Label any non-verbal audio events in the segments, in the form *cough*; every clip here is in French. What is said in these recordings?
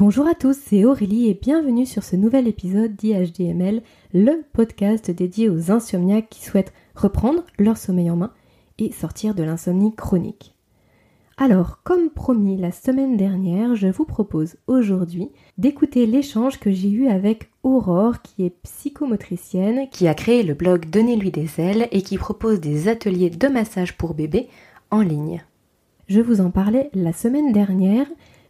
Bonjour à tous, c'est Aurélie et bienvenue sur ce nouvel épisode d'IHDML, le podcast dédié aux insomniaques qui souhaitent reprendre leur sommeil en main et sortir de l'insomnie chronique. Alors, comme promis la semaine dernière, je vous propose aujourd'hui d'écouter l'échange que j'ai eu avec Aurore, qui est psychomotricienne, qui a créé le blog Donnez-lui des ailes et qui propose des ateliers de massage pour bébés en ligne. Je vous en parlais la semaine dernière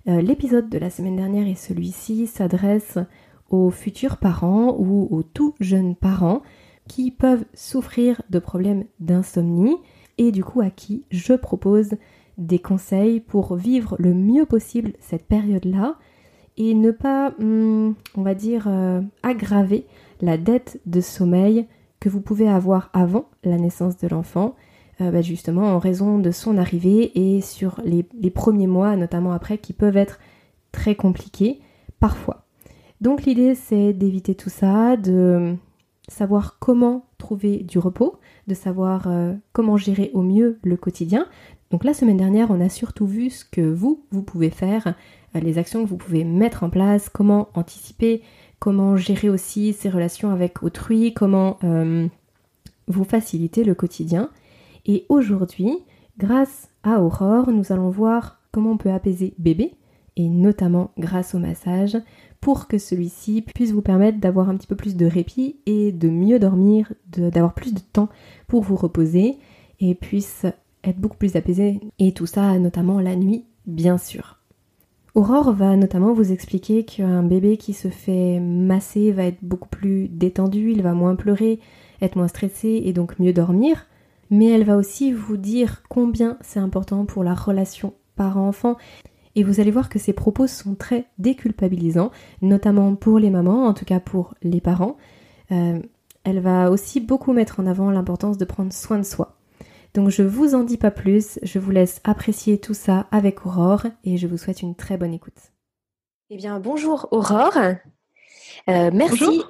euh, l'épisode de la semaine dernière et celui-ci s'adresse aux futurs parents ou aux tout jeunes parents qui peuvent souffrir de problèmes d'insomnie et du coup à qui je propose des conseils pour vivre le mieux possible cette période-là et ne pas, hmm, on va dire, euh, aggraver la dette de sommeil que vous pouvez avoir avant la naissance de l'enfant euh, bah, justement en raison de son arrivée et sur les, premiers mois, notamment après, qui peuvent être très compliqués parfois. Donc l'idée c'est d'éviter tout ça, de savoir comment trouver du repos, de savoir euh, comment gérer au mieux le quotidien. Donc la semaine dernière, on a surtout vu ce que vous, vous pouvez faire, euh, les actions que vous pouvez mettre en place, comment anticiper, comment gérer aussi ces relations avec autrui, comment vous faciliter le quotidien. Et aujourd'hui, grâce à Aurore, nous allons voir comment on peut apaiser bébé, et notamment grâce au massage, pour que celui-ci puisse vous permettre d'avoir un petit peu plus de répit et de mieux dormir, d'avoir plus de temps pour vous reposer, et puisse être beaucoup plus apaisé, et tout ça notamment la nuit, bien sûr. Aurore va notamment vous expliquer qu'un bébé qui se fait masser va être beaucoup plus détendu, il va moins pleurer, être moins stressé et donc mieux dormir mais elle va aussi vous dire combien c'est important pour la relation parent-enfant. Et vous allez voir que ces propos sont très déculpabilisants, notamment pour les mamans, en tout cas pour les parents. Euh, elle va aussi beaucoup mettre en avant l'importance de prendre soin de soi. Donc je vous en dis pas plus, je vous laisse apprécier tout ça avec Aurore et je vous souhaite une très bonne écoute. Eh bien bonjour Aurore, euh, merci,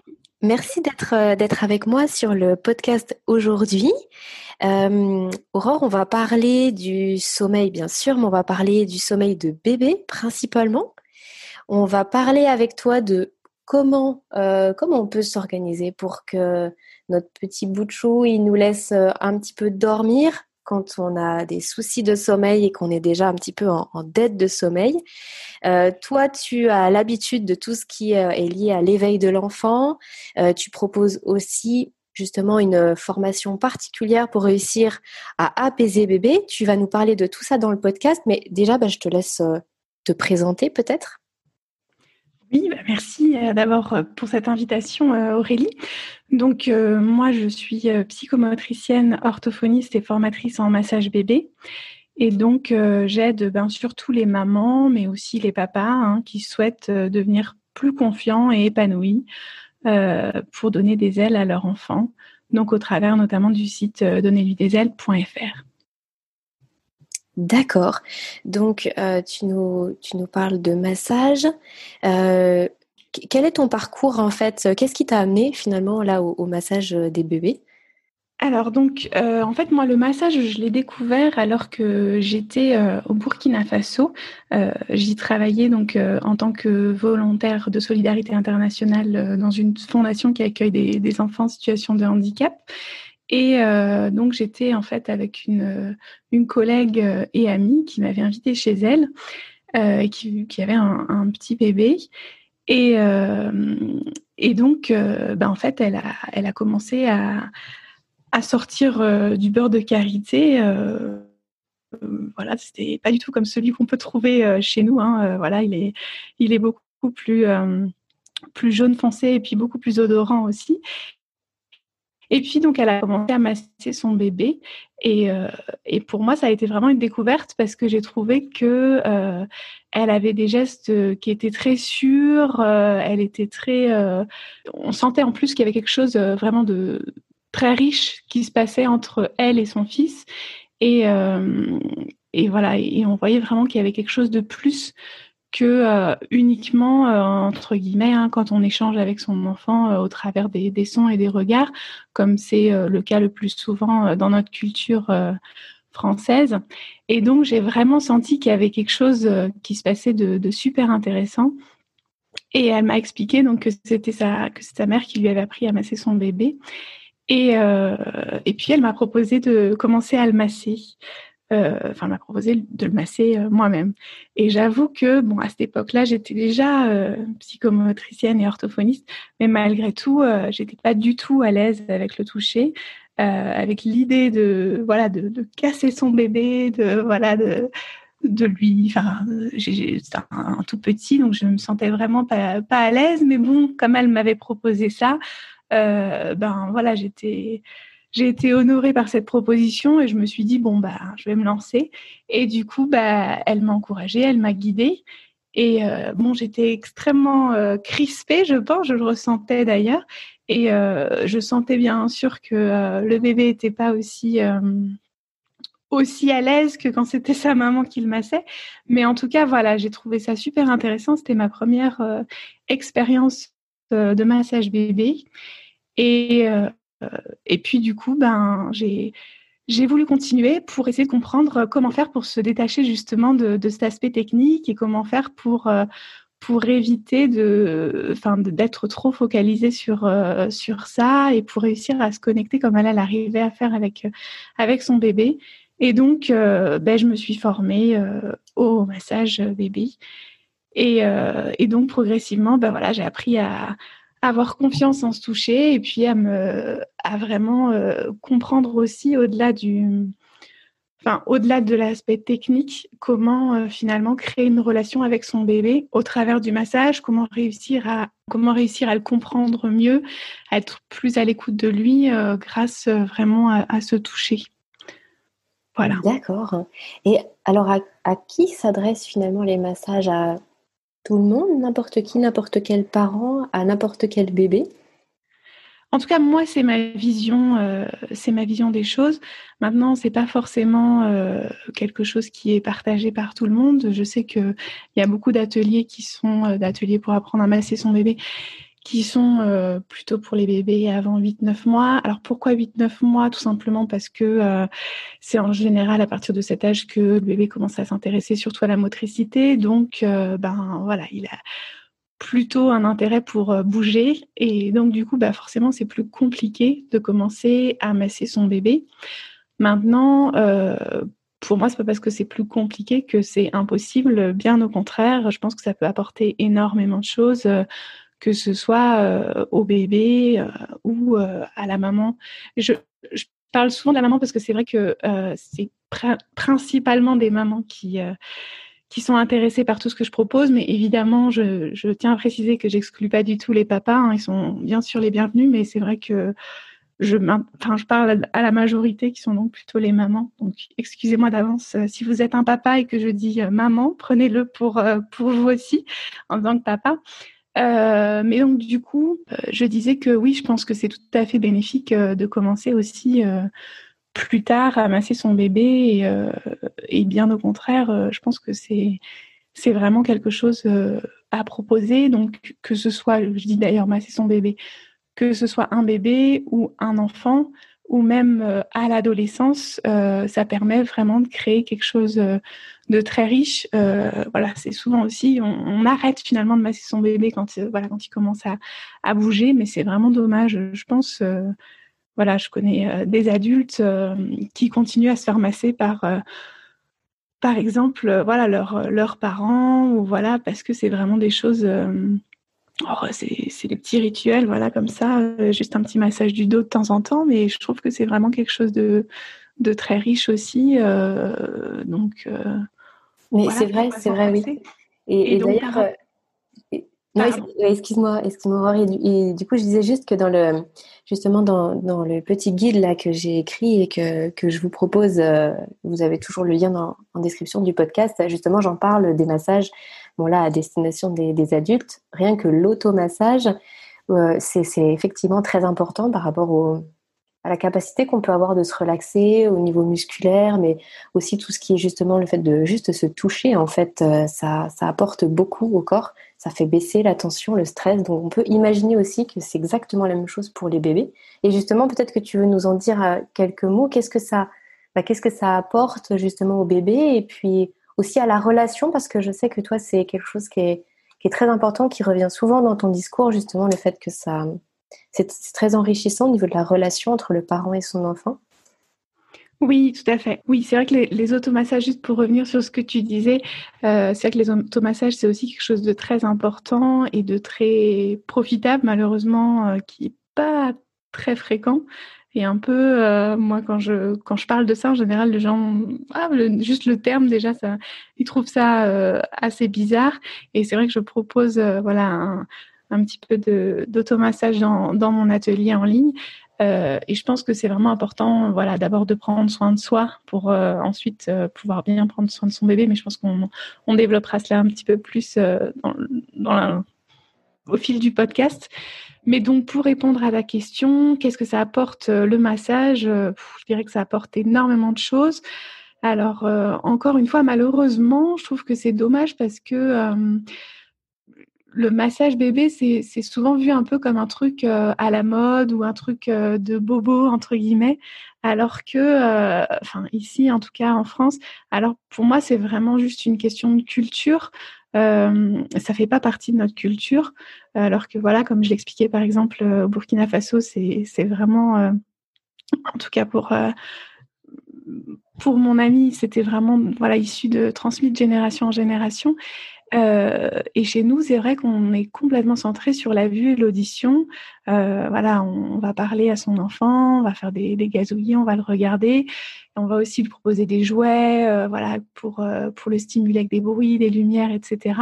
merci d'être euh, d'être avec moi sur le podcast aujourd'hui. Euh, Aurore, on va parler du sommeil, bien sûr, mais on va parler du sommeil de bébé principalement. On va parler avec toi de comment, euh, comment on peut s'organiser pour que notre petit bout de chou, il nous laisse un petit peu dormir quand on a des soucis de sommeil et qu'on est déjà un petit peu en, dette de sommeil. toi, tu as l'habitude de tout ce qui est lié à l'éveil de l'enfant. tu proposes aussi justement une euh, formation particulière pour réussir à apaiser bébé. Tu vas nous parler de tout ça dans le podcast, mais déjà, bah, je te laisse euh, te présenter peut-être. Oui, bah, merci euh, d'abord pour cette invitation, Aurélie. Donc, moi, je suis psychomotricienne, orthophoniste et formatrice en massage bébé. Et donc, j'aide bien sûr tous les mamans, mais aussi les papas hein, qui souhaitent devenir plus confiants et épanouis euh, pour donner des ailes à leur enfant, donc au travers notamment du site euh, donnez-lui-des-ailes.fr. D'accord. Donc, euh, tu, nous, parles de massage. quel est ton parcours en fait? Qu'est-ce qui t'a amené finalement là au massage des bébés? Alors donc, euh, en fait, moi, le massage, je l'ai découvert alors que j'étais euh, au Burkina Faso. Euh, j'y travaillais donc en tant que volontaire de solidarité internationale dans une fondation qui accueille des, enfants en situation de handicap. Et donc, j'étais en fait avec une, une collègue et amie qui m'avait invitée chez elle, qui, qui, avait un, petit bébé. Et, et donc, ben, en fait, elle a, elle a commencé à à sortir euh, du beurre de karité. Euh, euh, voilà, c'était pas du tout comme celui qu'on peut trouver chez nous. Hein, voilà, il est, il est beaucoup plus, plus jaune foncé et puis beaucoup plus odorant aussi. Et puis, donc, elle a commencé à masser son bébé. Et, et, pour moi, ça a été vraiment une découverte parce que j'ai trouvé que elle avait des gestes qui étaient très sûrs. elle était très. on sentait en plus qu'il y avait quelque chose vraiment de, très riche qui se passait entre elle et son fils. Et, euh, et voilà, et on voyait vraiment qu'il y avait quelque chose de plus que euh, uniquement, euh, entre guillemets, hein, quand on échange avec son enfant au travers des, des, sons et des regards, comme c'est le cas le plus souvent dans notre culture française. Et donc, j'ai vraiment senti qu'il y avait quelque chose qui se passait de, de super intéressant Et elle m'a expliqué donc que c'était sa, que sa mère qui lui avait appris à masser son bébé. Et, euh, et puis elle m'a proposé de commencer à le masser. Euh, enfin, m'a proposé de le masser euh, moi-même. Et j'avoue que, bon, à cette époque-là, j'étais déjà euh, psychomotricienne et orthophoniste, mais malgré tout, j'étais pas du tout à l'aise avec le toucher, avec l'idée de, voilà, de, casser son bébé, de, voilà, de, lui, enfin, c'était un, tout petit, donc je me sentais vraiment pas à l'aise, mais bon, comme elle m'avait proposé ça, ben voilà, j'étais j'ai été honorée par cette proposition et je me suis dit bon bah je vais me lancer. Et du coup bah elle m'a encouragée, elle m'a guidée. Et euh, bon j'étais extrêmement euh, crispée je pense, je le ressentais d'ailleurs. Et euh, je sentais bien sûr que euh, le bébé n'était pas aussi euh, aussi à l'aise que quand c'était sa maman qui le massait. Mais en tout cas voilà j'ai trouvé ça super intéressant. C'était ma première euh, expérience de massage bébé. Et et puis du coup, ben, j'ai voulu continuer pour essayer de comprendre comment faire pour se détacher justement de, de cet aspect technique et comment faire pour euh, pour éviter de, enfin, d'être trop focalisé sur euh, sur ça et pour réussir à se connecter comme elle, elle arrivait à faire avec avec son bébé. Et donc, euh, ben, je me suis formée euh, au massage bébé. Et, euh, et donc progressivement, ben voilà, j'ai appris à, avoir confiance en se toucher et puis à me à vraiment euh, comprendre aussi au-delà du enfin au-delà de l'aspect technique comment euh, finalement créer une relation avec son bébé au travers du massage comment réussir à comment réussir à le comprendre mieux à être plus à l'écoute de lui euh, grâce vraiment à, se toucher. Voilà. D'accord. Et alors à, qui s'adressent finalement les massages? Tout le monde, n'importe qui, n'importe quel parent, à n'importe quel bébé en tout cas, moi, c'est ma vision, euh, c'est ma vision des choses. Maintenant, c'est pas forcément euh, quelque chose qui est partagé par tout le monde. Je sais que il y a beaucoup d'ateliers qui sont euh, d'ateliers pour apprendre à masser son bébé, qui sont euh, plutôt pour les bébés avant 8-9 mois. Alors pourquoi 8-9 mois? Tout simplement parce que euh, c'est en général à partir de cet âge que le bébé commence à s'intéresser surtout à la motricité. Donc euh, ben voilà, il a plutôt un intérêt pour bouger et donc du coup bah forcément c'est plus compliqué de commencer à masser son bébé. Maintenant pour moi, c'est pas parce que c'est plus compliqué que c'est impossible. Bien au contraire, je pense que ça peut apporter énormément de choses que ce soit euh, au bébé euh, ou euh, à la maman. Je, parle souvent de la maman parce que c'est vrai que c'est pr principalement des mamans qui qui sont intéressés par tout ce que je propose, mais évidemment, je, tiens à préciser que j'exclus pas du tout les papas. Hein, ils sont bien sûr les bienvenus, mais c'est vrai que je, je parle à la majorité qui sont donc plutôt les mamans. Donc, excusez-moi d'avance si vous êtes un papa et que je dis maman, prenez-le pour pour vous aussi en tant que papa. Euh, mais donc du coup, euh, je disais que oui, je pense que c'est tout à fait bénéfique euh, de commencer aussi plus tard à masser son bébé et, et bien au contraire, je pense que c'est c'est vraiment quelque chose à proposer. Donc que ce soit, je dis d'ailleurs masser son bébé, que ce soit un bébé ou un enfant, ou même euh, à l'adolescence, euh, ça permet vraiment de créer quelque chose euh, de très riche. Voilà, c'est souvent aussi, on, arrête finalement de masser son bébé quand, voilà, quand il commence à, bouger, mais c'est vraiment dommage. Je pense, voilà, je connais des adultes qui continuent à se faire masser par par exemple, voilà, leurs leurs parents, ou voilà, parce que c'est vraiment des choses Oh, c'est des petits rituels, voilà, comme ça, euh, juste un petit massage du dos de temps en temps, mais je trouve que c'est vraiment quelque chose de, de très riche aussi. Euh, donc, euh, mais voilà, c'est vrai, c'est vrai, oui. Et, et, et d'ailleurs, excuse-moi, excuse-moi, et, et, du coup, je disais juste que dans le, justement, dans, dans le petit guide là que j'ai écrit et que, que je vous propose, vous avez toujours le lien dans, en description du podcast. Justement, j'en parle des massages là à destination des, adultes, rien que l'automassage, euh, c'est effectivement très important par rapport à la capacité qu'on peut avoir de se relaxer au niveau musculaire, mais aussi tout ce qui est justement le fait de juste se toucher. En fait, euh, ça, ça apporte beaucoup au corps, ça fait baisser la tension, le stress. Donc on peut imaginer aussi que c'est exactement la même chose pour les bébés. Et justement, peut-être que tu veux nous en dire euh, quelques mots. Qu'est-ce que ça, bah, qu'est-ce que ça apporte justement au bébé et puis aussi à la relation, parce que je sais que toi, c'est quelque chose qui est, très important, qui revient souvent dans ton discours, justement, le fait que ça, c'est très enrichissant au niveau de la relation entre le parent et son enfant. Oui, tout à fait. Oui, c'est vrai que les, les, automassages, juste pour revenir sur ce que tu disais, euh, c'est vrai que les automassages, c'est aussi quelque chose de très important et de très profitable, malheureusement, euh, qui n'est pas très fréquent. Et un peu, euh, moi, quand je, quand je parle de ça, en général, les gens, ah, juste le terme, déjà, ça, ils trouvent ça euh, assez bizarre. Et c'est vrai que je propose, euh, voilà, un, un, petit peu d'automassage dans, dans mon atelier en ligne. et je pense que c'est vraiment important, voilà, d'abord de prendre soin de soi pour ensuite pouvoir bien prendre soin de son bébé. Mais je pense qu'on on développera cela un petit peu plus dans, dans au fil du podcast. Mais donc, pour répondre à la question, qu'est-ce que ça apporte euh, le massage euh, Je dirais que ça apporte énormément de choses. Alors, euh, encore une fois, malheureusement, je trouve que c'est dommage parce que le massage bébé, c'est souvent vu un peu comme un truc à la mode ou un truc de bobo, entre guillemets, alors que, enfin, ici, en tout cas en France, alors pour moi, c'est vraiment juste une question de culture. Euh, ça fait pas partie de notre culture, alors que voilà, comme je l'expliquais par exemple au Burkina Faso, c'est vraiment, euh, en tout cas pour euh, pour mon ami, c'était vraiment voilà issu de transmis de génération en génération. Euh, et chez nous, c'est vrai qu'on est complètement centré sur la vue et l'audition. Euh, voilà, on, va parler à son enfant, on va faire des, des gazouillis, on va le regarder. On va aussi lui proposer des jouets, euh, voilà, pour euh, pour le stimuler avec des bruits, des lumières, etc.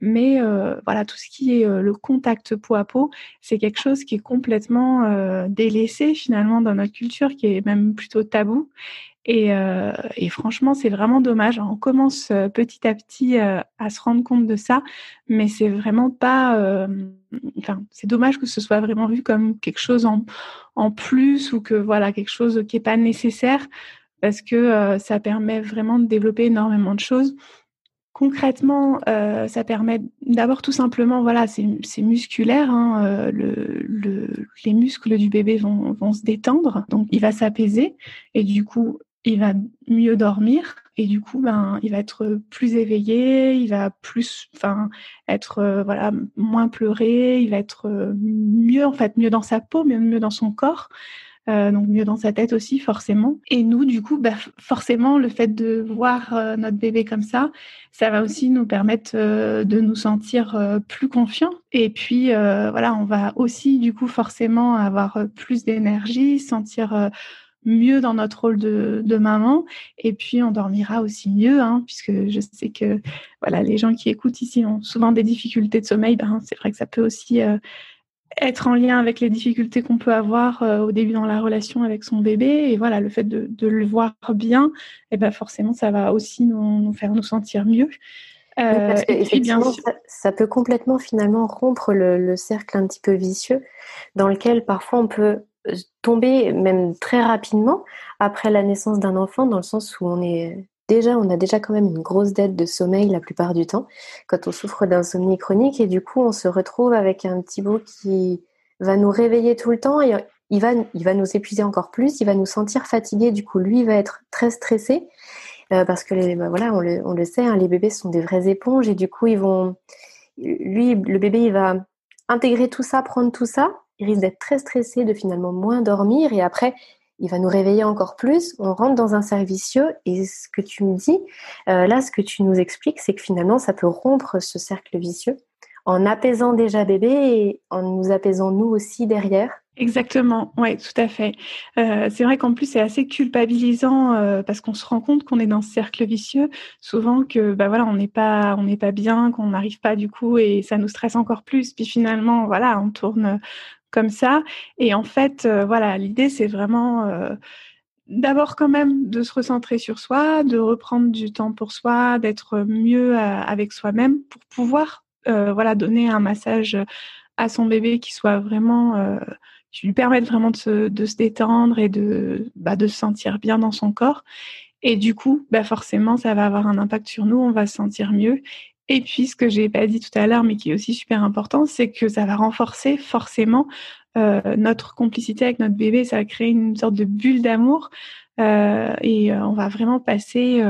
Mais euh, voilà, tout ce qui est le contact peau à peau, c'est quelque chose qui est complètement délaissé finalement dans notre culture, qui est même plutôt tabou. Et, euh, et, franchement, c'est vraiment dommage. On commence euh, petit à petit euh, à se rendre compte de ça, mais c'est vraiment pas. Euh, enfin, c'est dommage que ce soit vraiment vu comme quelque chose en, en plus ou que voilà quelque chose qui est pas nécessaire, parce que ça permet vraiment de développer énormément de choses. Concrètement, ça permet d'abord tout simplement, voilà, c'est musculaire. Hein, le, le, les muscles du bébé vont, vont se détendre, donc il va s'apaiser et du coup il va mieux dormir et du coup ben il va être plus éveillé, il va plus enfin être euh, voilà moins pleurer, il va être euh, mieux en fait mieux dans sa peau, mieux dans son corps. Euh, donc mieux dans sa tête aussi forcément. Et nous, du coup, bah, forcément, le fait de voir notre bébé comme ça, ça va aussi nous permettre de nous sentir plus confiants. Et puis voilà, on va aussi du coup forcément avoir plus d'énergie, sentir mieux dans notre rôle de, de, maman. Et puis on dormira aussi mieux hein, puisque je sais que voilà les gens qui écoutent ici ont souvent des difficultés de sommeil. Ben, c'est vrai que ça peut aussi euh, être en lien avec les difficultés qu'on peut avoir euh, au début dans la relation avec son bébé. Et voilà le fait de, de le voir bien et eh ben forcément ça va aussi nous, nous faire nous sentir mieux. Euh, parce que, bien sûr... ça, ça, peut complètement finalement rompre le, le cercle un petit peu vicieux dans lequel parfois on peut tomber même très rapidement après la naissance d'un enfant, dans le sens où on est déjà, on a déjà quand même une grosse dette de sommeil la plupart du temps quand on souffre d'insomnie chronique. Et du coup on se retrouve avec un petit bout qui va nous réveiller tout le temps et il va, il va nous épuiser encore plus, il va nous sentir fatigué, du coup lui va être très stressé euh, parce que les, bah voilà, on le, on le sait, hein, les bébés sont des vraies éponges et du coup ils vont, lui, le bébé il va intégrer tout ça, prendre tout ça il risque d'être très stressé, de finalement moins dormir et après, il va nous réveiller encore plus. On rentre dans un cercle vicieux et ce que tu me dis, euh, là, ce que tu nous expliques, c'est que finalement, ça peut rompre ce cercle vicieux en apaisant déjà bébé et en nous apaisant nous aussi derrière. Exactement, oui, tout à fait. Euh, c'est vrai qu'en plus c'est assez culpabilisant euh, parce qu'on se rend compte qu'on est dans ce cercle vicieux, souvent que bah voilà on n'est pas on n'est pas bien, qu'on n'arrive pas du coup et ça nous stresse encore plus. Puis finalement voilà on tourne comme ça. Et en fait, euh, voilà, l'idée, c'est vraiment euh, d'abord quand même de se recentrer sur soi, de reprendre du temps pour soi, d'être mieux euh, avec soi-même pour pouvoir voilà donner un massage à son bébé qui soit vraiment qui lui permette vraiment de se, détendre et de bah, de se sentir bien dans son corps. Et du coup, bah forcément, ça va avoir un impact sur nous, on va se sentir mieux et puis, ce que j'ai pas dit tout à l'heure, mais qui est aussi super important, c'est que ça va renforcer forcément notre complicité avec notre bébé, ça va créer une sorte de bulle d'amour. et on va vraiment passer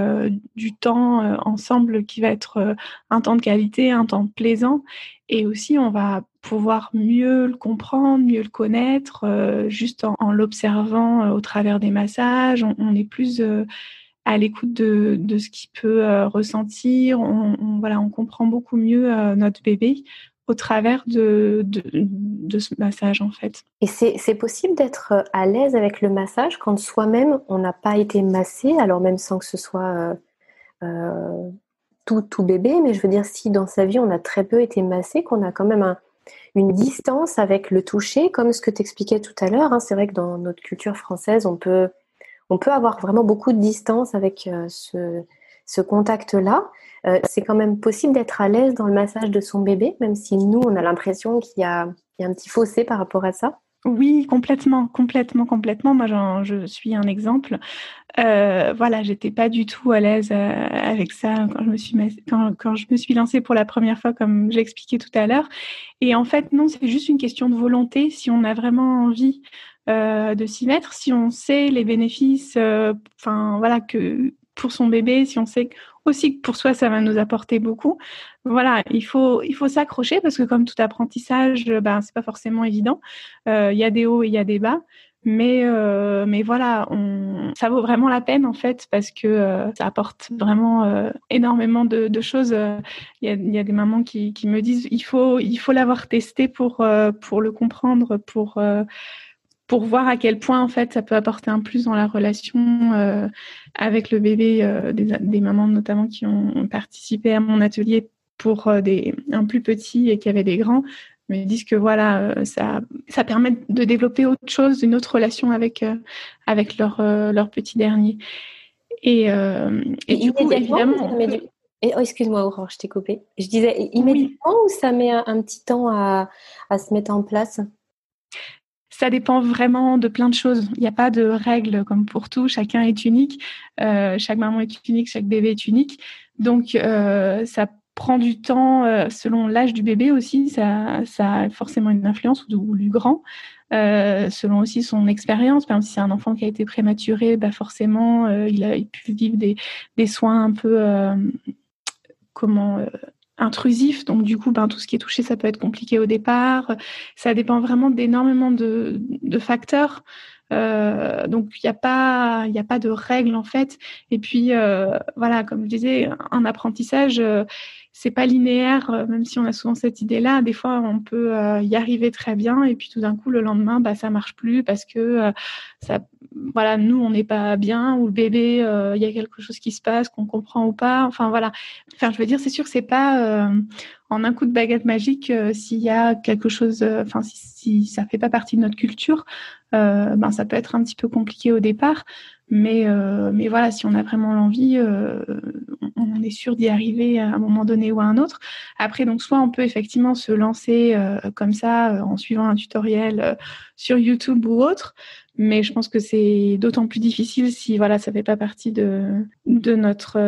du temps ensemble qui va être un temps de qualité, un temps plaisant. Et aussi, on va pouvoir mieux le comprendre, mieux le connaître, juste en, l'observant au travers des massages. On, est plus à l'écoute de, de, ce qu'il peut ressentir. On, voilà, on comprend beaucoup mieux notre bébé au travers de, de, ce massage en fait. Et c'est possible d'être euh, à l'aise avec le massage quand soi-même on n'a pas été massé, alors même sans que ce soit euh, euh, tout, tout bébé, mais je veux dire si dans sa vie on a très peu été massé, qu'on a quand même une distance avec le toucher, comme ce que tu expliquais tout à l'heure. Hein. c'est vrai que dans notre culture française, on peut, on peut avoir vraiment beaucoup de distance avec ce, ce contact-là. Euh, c'est quand même possible d'être à l'aise dans le massage de son bébé, même si nous, on a l'impression qu'il y, a un petit fossé par rapport à ça. Oui, complètement, complètement, complètement. Moi, je suis un exemple. Euh, voilà, j'étais pas du tout à l'aise euh, avec ça quand je me suis quand, je me suis lancée pour la première fois, comme j'ai expliqué tout à l'heure. Et en fait, non, c'est juste une question de volonté. Si on a vraiment envie euh, de s'y mettre, si on sait les bénéfices, enfin voilà que pour son bébé, si on sait aussi que pour soi ça va nous apporter beaucoup, voilà, il faut il faut s'accrocher parce que comme tout apprentissage, ben c'est pas forcément évident. Euh, il y a des hauts et il y a des bas, mais euh, mais voilà, on, ça vaut vraiment la peine en fait parce que euh, ça apporte vraiment énormément de, de choses. Il y a, y, a, des mamans qui, qui me disent il faut il faut l'avoir testé pour pour le comprendre, pour pour voir à quel point en fait ça peut apporter un plus dans la relation euh, avec le bébé euh, des, mamans notamment qui ont participé à mon atelier pour euh, des un plus petit et qui avaient des grands me disent que voilà ça ça permet de développer autre chose une autre relation avec avec leur leur petit dernier. Et, et, du coup évidemment oh, excuse-moi Aurore je t'ai coupé. Je disais immédiatement ou ça met un, petit temps à, à se mettre en place? Ça dépend vraiment de plein de choses. Il n'y a pas de règles comme pour tout. Chacun est unique. Euh, chaque maman est unique. Chaque bébé est unique. Donc, euh, ça prend du temps euh, selon l'âge du bébé aussi. Ça, ça a forcément une influence ou du, grand. selon aussi son expérience. Par exemple, si c'est un enfant qui a été prématuré, bah forcément, il a pu vivre des, des soins un peu comment intrusif. Donc du coup, ben, tout ce qui est touché, ça peut être compliqué au départ. Ça dépend vraiment d'énormément de, de, facteurs. Euh, donc il n'y a pas a pas de règles en fait et puis euh, voilà comme je disais un apprentissage euh, c'est pas linéaire, euh, même si on a souvent cette idée-là. Des fois, on peut euh, y arriver très bien, et puis tout d'un coup, le lendemain, bah, ça marche plus parce que euh, ça, voilà, nous, on n'est pas bien, ou le bébé, il y a quelque chose qui se passe qu'on comprend ou pas. Enfin voilà. Enfin, je veux dire, c'est sûr, c'est pas en un coup de baguette magique s'il y a quelque chose. Enfin, si, si, ça fait pas partie de notre culture, ben ça peut être un petit peu compliqué au départ. Mais, euh, mais voilà, si on a vraiment l'envie, euh, on est sûr d'y arriver à un moment donné ou à un autre. Après, donc soit on peut effectivement se lancer euh, comme ça en suivant un tutoriel sur YouTube ou autre, mais je pense que c'est d'autant plus difficile si voilà ça fait pas partie de de notre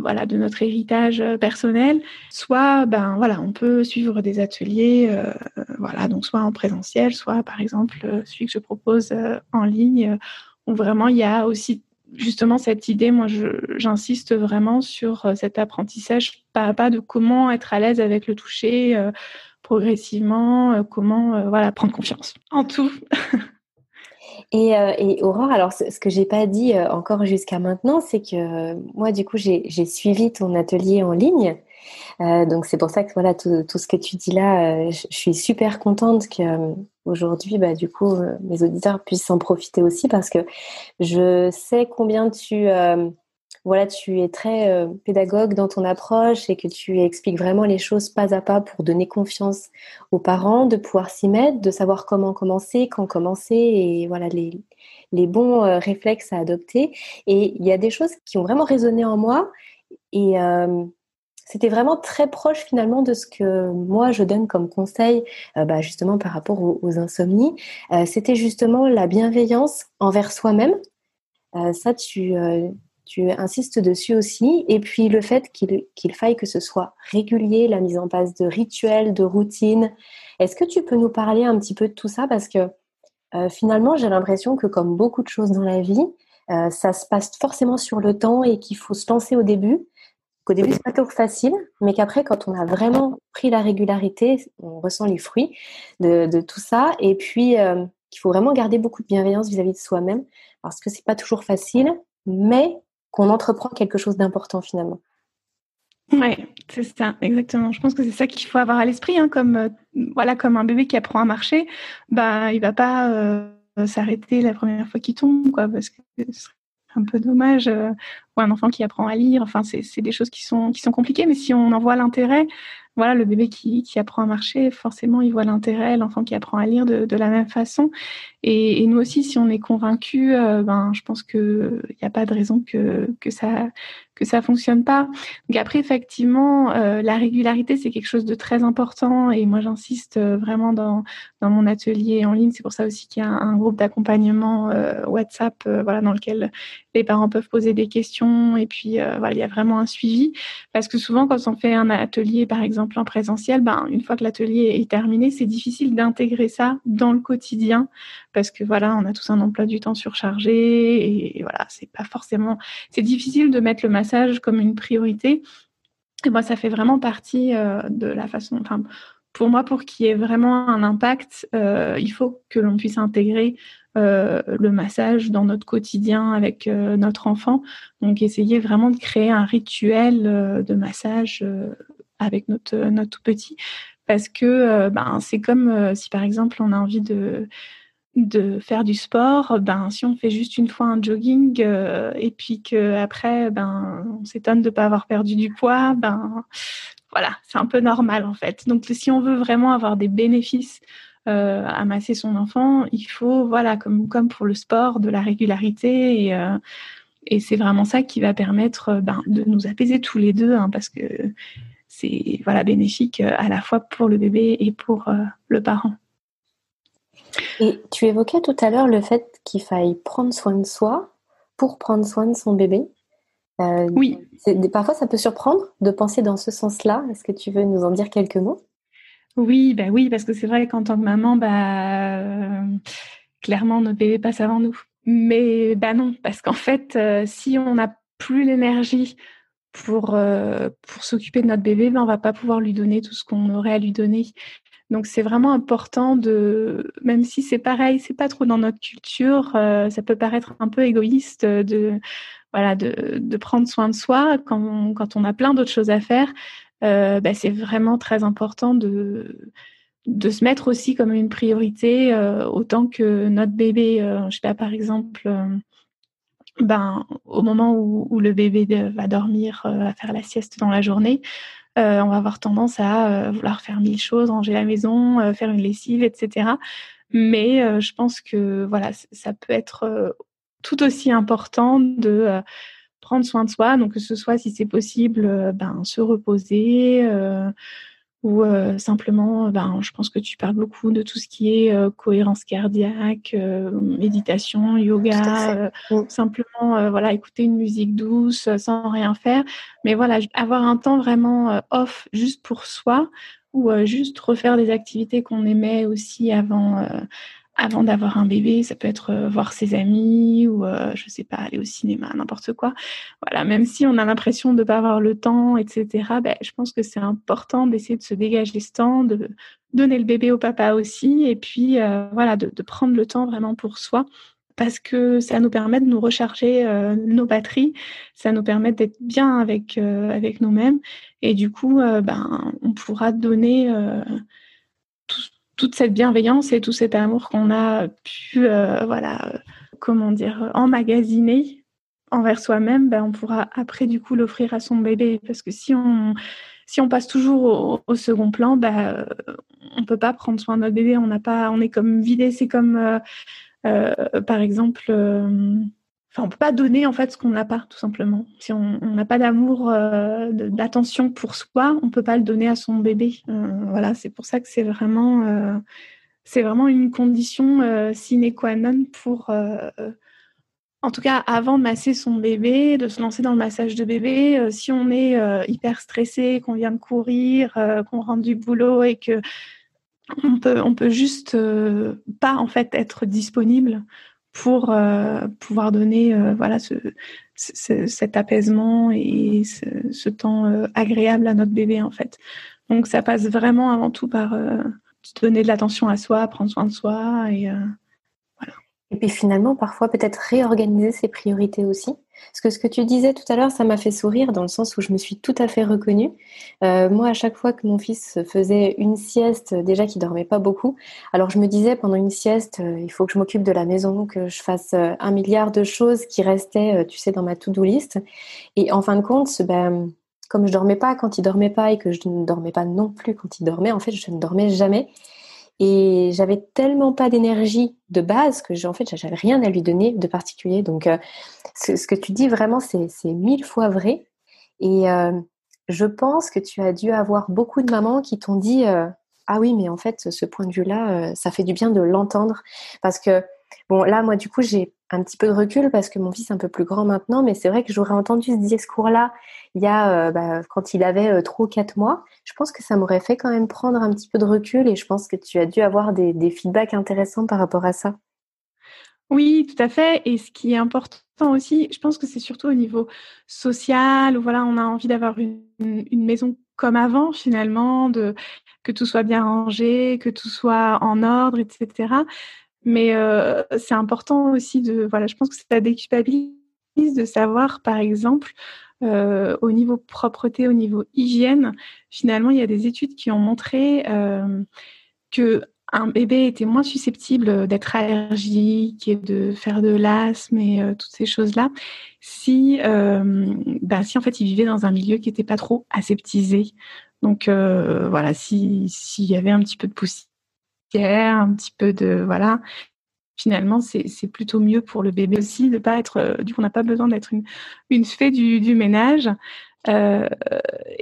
voilà de notre héritage personnel. Soit ben voilà, on peut suivre des ateliers, voilà donc soit en présentiel, soit par exemple celui que je propose en ligne où vraiment il y a aussi justement cette idée, moi j'insiste vraiment sur euh, cet apprentissage pas à pas de comment être à l'aise avec le toucher euh, progressivement, euh, comment voilà prendre confiance en tout. *laughs* Et, Aurore, alors ce, que j'ai pas dit encore jusqu'à maintenant, c'est que moi du coup j'ai suivi ton atelier en ligne. donc c'est pour ça que voilà tout, ce que tu dis là, je, suis super contente que aujourd'hui, bah, du coup, euh, mes auditeurs puissent s'en profiter aussi parce que je sais combien tu, euh, voilà, tu es très euh, pédagogue dans ton approche et que tu expliques vraiment les choses pas à pas pour donner confiance aux parents, de pouvoir s'y mettre, de savoir comment commencer, quand commencer et voilà les, les bons réflexes à adopter. Et il y a des choses qui ont vraiment résonné en moi et c'était vraiment très proche finalement de ce que moi je donne comme conseil, euh, bah, justement par rapport aux, insomnies. Euh, c'était justement la bienveillance envers soi-même. Euh, ça, tu, insistes dessus aussi. Et puis le fait qu'il faille que ce soit régulier, la mise en place de rituels, de routines. Est-ce que tu peux nous parler un petit peu de tout ça? Parce que finalement, j'ai l'impression que comme beaucoup de choses dans la vie, ça se passe forcément sur le temps et qu'il faut se lancer au début. Qu'au début, c'est pas toujours facile, mais qu'après, quand on a vraiment pris la régularité, on ressent les fruits de, tout ça. Et puis, euh, qu'il faut vraiment garder beaucoup de bienveillance vis-à-vis de soi-même, parce que c'est pas toujours facile, mais qu'on entreprend quelque chose d'important finalement. Oui, c'est ça, exactement. Je pense que c'est ça qu'il faut avoir à l'esprit, hein, comme euh, voilà, comme un bébé qui apprend à marcher, bah il va pas euh, s'arrêter la première fois qu'il tombe, quoi, parce que c'est un peu dommage. Euh, un enfant qui apprend à lire, enfin c'est des choses qui sont qui sont compliquées, mais si on en voit l'intérêt, voilà, le bébé qui, qui, apprend à marcher, forcément, il voit l'intérêt, l'enfant qui apprend à lire de, de la même façon. Et, nous aussi, si on est convaincu, ben, je pense qu'il n'y a pas de raison que, que ça que ça fonctionne pas. Donc après, effectivement, euh, la régularité, c'est quelque chose de très important et moi, j'insiste euh, vraiment dans, dans mon atelier en ligne. C'est pour ça aussi qu'il y a un, groupe d'accompagnement euh, WhatsApp voilà, dans lequel les parents peuvent poser des questions et puis voilà, il y a vraiment un suivi. Parce que souvent, quand on fait un atelier, par exemple, en présentiel, ben, une fois que l'atelier est terminé, c'est difficile d'intégrer ça dans le quotidien parce que voilà, on a tous un emploi du temps surchargé et, voilà, c'est pas forcément, c'est difficile de mettre le massage comme une priorité. Et moi, ça fait vraiment partie euh, de la façon, enfin, pour moi, pour qu'il y ait vraiment un impact, euh, il faut que l'on puisse intégrer euh, le massage dans notre quotidien avec notre enfant. Donc, essayer vraiment de créer un rituel de massage avec notre, tout petit. Parce que ben, c'est comme si, par exemple, on a envie de faire du sport, ben si on fait juste une fois un jogging euh, et puis que après ben on s'étonne de pas avoir perdu du poids, ben voilà, c'est un peu normal en fait. Donc si on veut vraiment avoir des bénéfices euh, à masser son enfant, il faut voilà comme pour le sport de la régularité et euh, c'est vraiment ça qui va permettre ben, de nous apaiser tous les deux hein, parce que c'est voilà bénéfique à la fois pour le bébé et pour le parent. Et tu évoquais tout à l'heure le fait qu'il faille prendre soin de soi pour prendre soin de son bébé. Euh, oui. Parfois, ça peut surprendre de penser dans ce sens-là. Est-ce que tu veux nous en dire quelques mots? Oui, bah oui, parce que c'est vrai qu'en tant que maman, bah, euh, clairement, notre bébé passe avant nous. Mais bah non, parce qu'en fait, euh, si on n'a plus l'énergie pour, pour s'occuper de notre bébé, ben, on va pas pouvoir lui donner tout ce qu'on aurait à lui donner. Donc c'est vraiment important de, même si c'est pareil, c'est pas trop dans notre culture, euh, ça peut paraître un peu égoïste de, voilà, de, prendre soin de soi quand on, a plein d'autres choses à faire. Euh, bah, c'est vraiment très important de de se mettre aussi comme une priorité euh, autant que notre bébé. je sais pas, par exemple. ben, au moment où, le bébé va dormir, va faire la sieste dans la journée, euh, on va avoir tendance à euh, vouloir faire mille choses, ranger la maison, euh, faire une lessive, etc. Mais je pense que voilà, ça peut être tout aussi important de prendre soin de soi, donc que ce soit si c'est possible, ben se reposer, ou euh, simplement, ben, je pense que tu parles beaucoup de tout ce qui est euh, cohérence cardiaque, euh, méditation, yoga, mm. simplement, voilà, écouter une musique douce sans rien faire, mais voilà, avoir un temps vraiment off juste pour soi ou juste refaire des activités qu'on aimait aussi avant avant d'avoir un bébé, ça peut être euh, voir ses amis ou euh, je sais pas aller au cinéma, n'importe quoi. Voilà, même si on a l'impression de pas avoir le temps, etc. Ben, je pense que c'est important d'essayer de se dégager ce temps, de donner le bébé au papa aussi, et puis euh, voilà, de, de, prendre le temps vraiment pour soi. Parce que ça nous permet de nous recharger euh, nos batteries, ça nous permet d'être bien avec avec nous-mêmes, et du coup, ben, on pourra donner tout, toute cette bienveillance et tout cet amour qu'on a pu, euh, voilà, euh, comment dire, emmagasiner envers soi-même, ben, on pourra après du coup l'offrir à son bébé. Parce que si on, si on passe toujours au, second plan, ben, euh, on peut pas prendre soin de notre bébé. On n'a pas, on est comme vidé. C'est comme, par exemple Enfin, on peut pas donner en fait ce qu'on n'a pas, tout simplement. Si on n'a pas d'amour, euh, d'attention pour soi, on peut pas le donner à son bébé. Euh, voilà, c'est pour ça que c'est vraiment, euh, c'est vraiment une condition sine qua non pour en tout cas, avant de masser son bébé, de se lancer dans le massage de bébé, si on est hyper stressé, qu'on vient de courir, qu'on rentre du boulot et que on peut, on peut juste pas en fait être disponible pour pouvoir donner voilà ce, cet apaisement et ce, temps agréable à notre bébé en fait. Donc ça passe vraiment avant tout par donner de l'attention à soi, prendre soin de soi et et puis finalement, parfois peut-être réorganiser ses priorités aussi. Parce que ce que tu disais tout à l'heure, ça m'a fait sourire dans le sens où je me suis tout à fait reconnue. Euh, moi, à chaque fois que mon fils faisait une sieste, déjà qu'il dormait pas beaucoup, alors je me disais pendant une sieste, euh, il faut que je m'occupe de la maison, que je fasse euh, un milliard de choses qui restaient, tu sais, dans ma to-do list. Et en fin de compte, ben, comme je dormais pas quand il dormait pas et que je ne dormais pas non plus quand il dormait, en fait, je ne dormais jamais. Et j'avais tellement pas d'énergie de base que fait, j'avais rien à lui donner de particulier. Donc, euh, ce, que tu dis vraiment, c'est mille fois vrai. Et euh, je pense que tu as dû avoir beaucoup de mamans qui t'ont dit euh, ah oui, mais en fait, ce point de vue-là, ça fait du bien de l'entendre parce que bon, là, moi, du coup, j'ai un petit peu de recul parce que mon fils est un peu plus grand maintenant, mais c'est vrai que j'aurais entendu ce discours-là il y a bah, quand il avait trois ou quatre mois je pense que ça m'aurait fait quand même prendre un petit peu de recul et je pense que tu as dû avoir des, feedbacks intéressants par rapport à ça. Oui, tout à fait. Et ce qui est important aussi, je pense que c'est surtout au niveau social, où voilà, on a envie d'avoir une, maison comme avant finalement, de que tout soit bien rangé, que tout soit en ordre, etc. Mais euh, c'est important aussi de, voilà, je pense que ça déculpabilise de savoir, par exemple, euh, au niveau propreté, au niveau hygiène, finalement, il y a des études qui ont montré euh, que un bébé était moins susceptible d'être allergique et de faire de l'asthme et euh, toutes ces choses-là si, bah, si en fait il vivait dans un milieu qui n'était pas trop aseptisé. Donc voilà, s'il y avait un petit peu de poussière, un petit peu de voilà, finalement, c'est plutôt mieux pour le bébé aussi de pas être. Euh, du coup, on n'a pas besoin d'être une, une fée du, du ménage. Euh,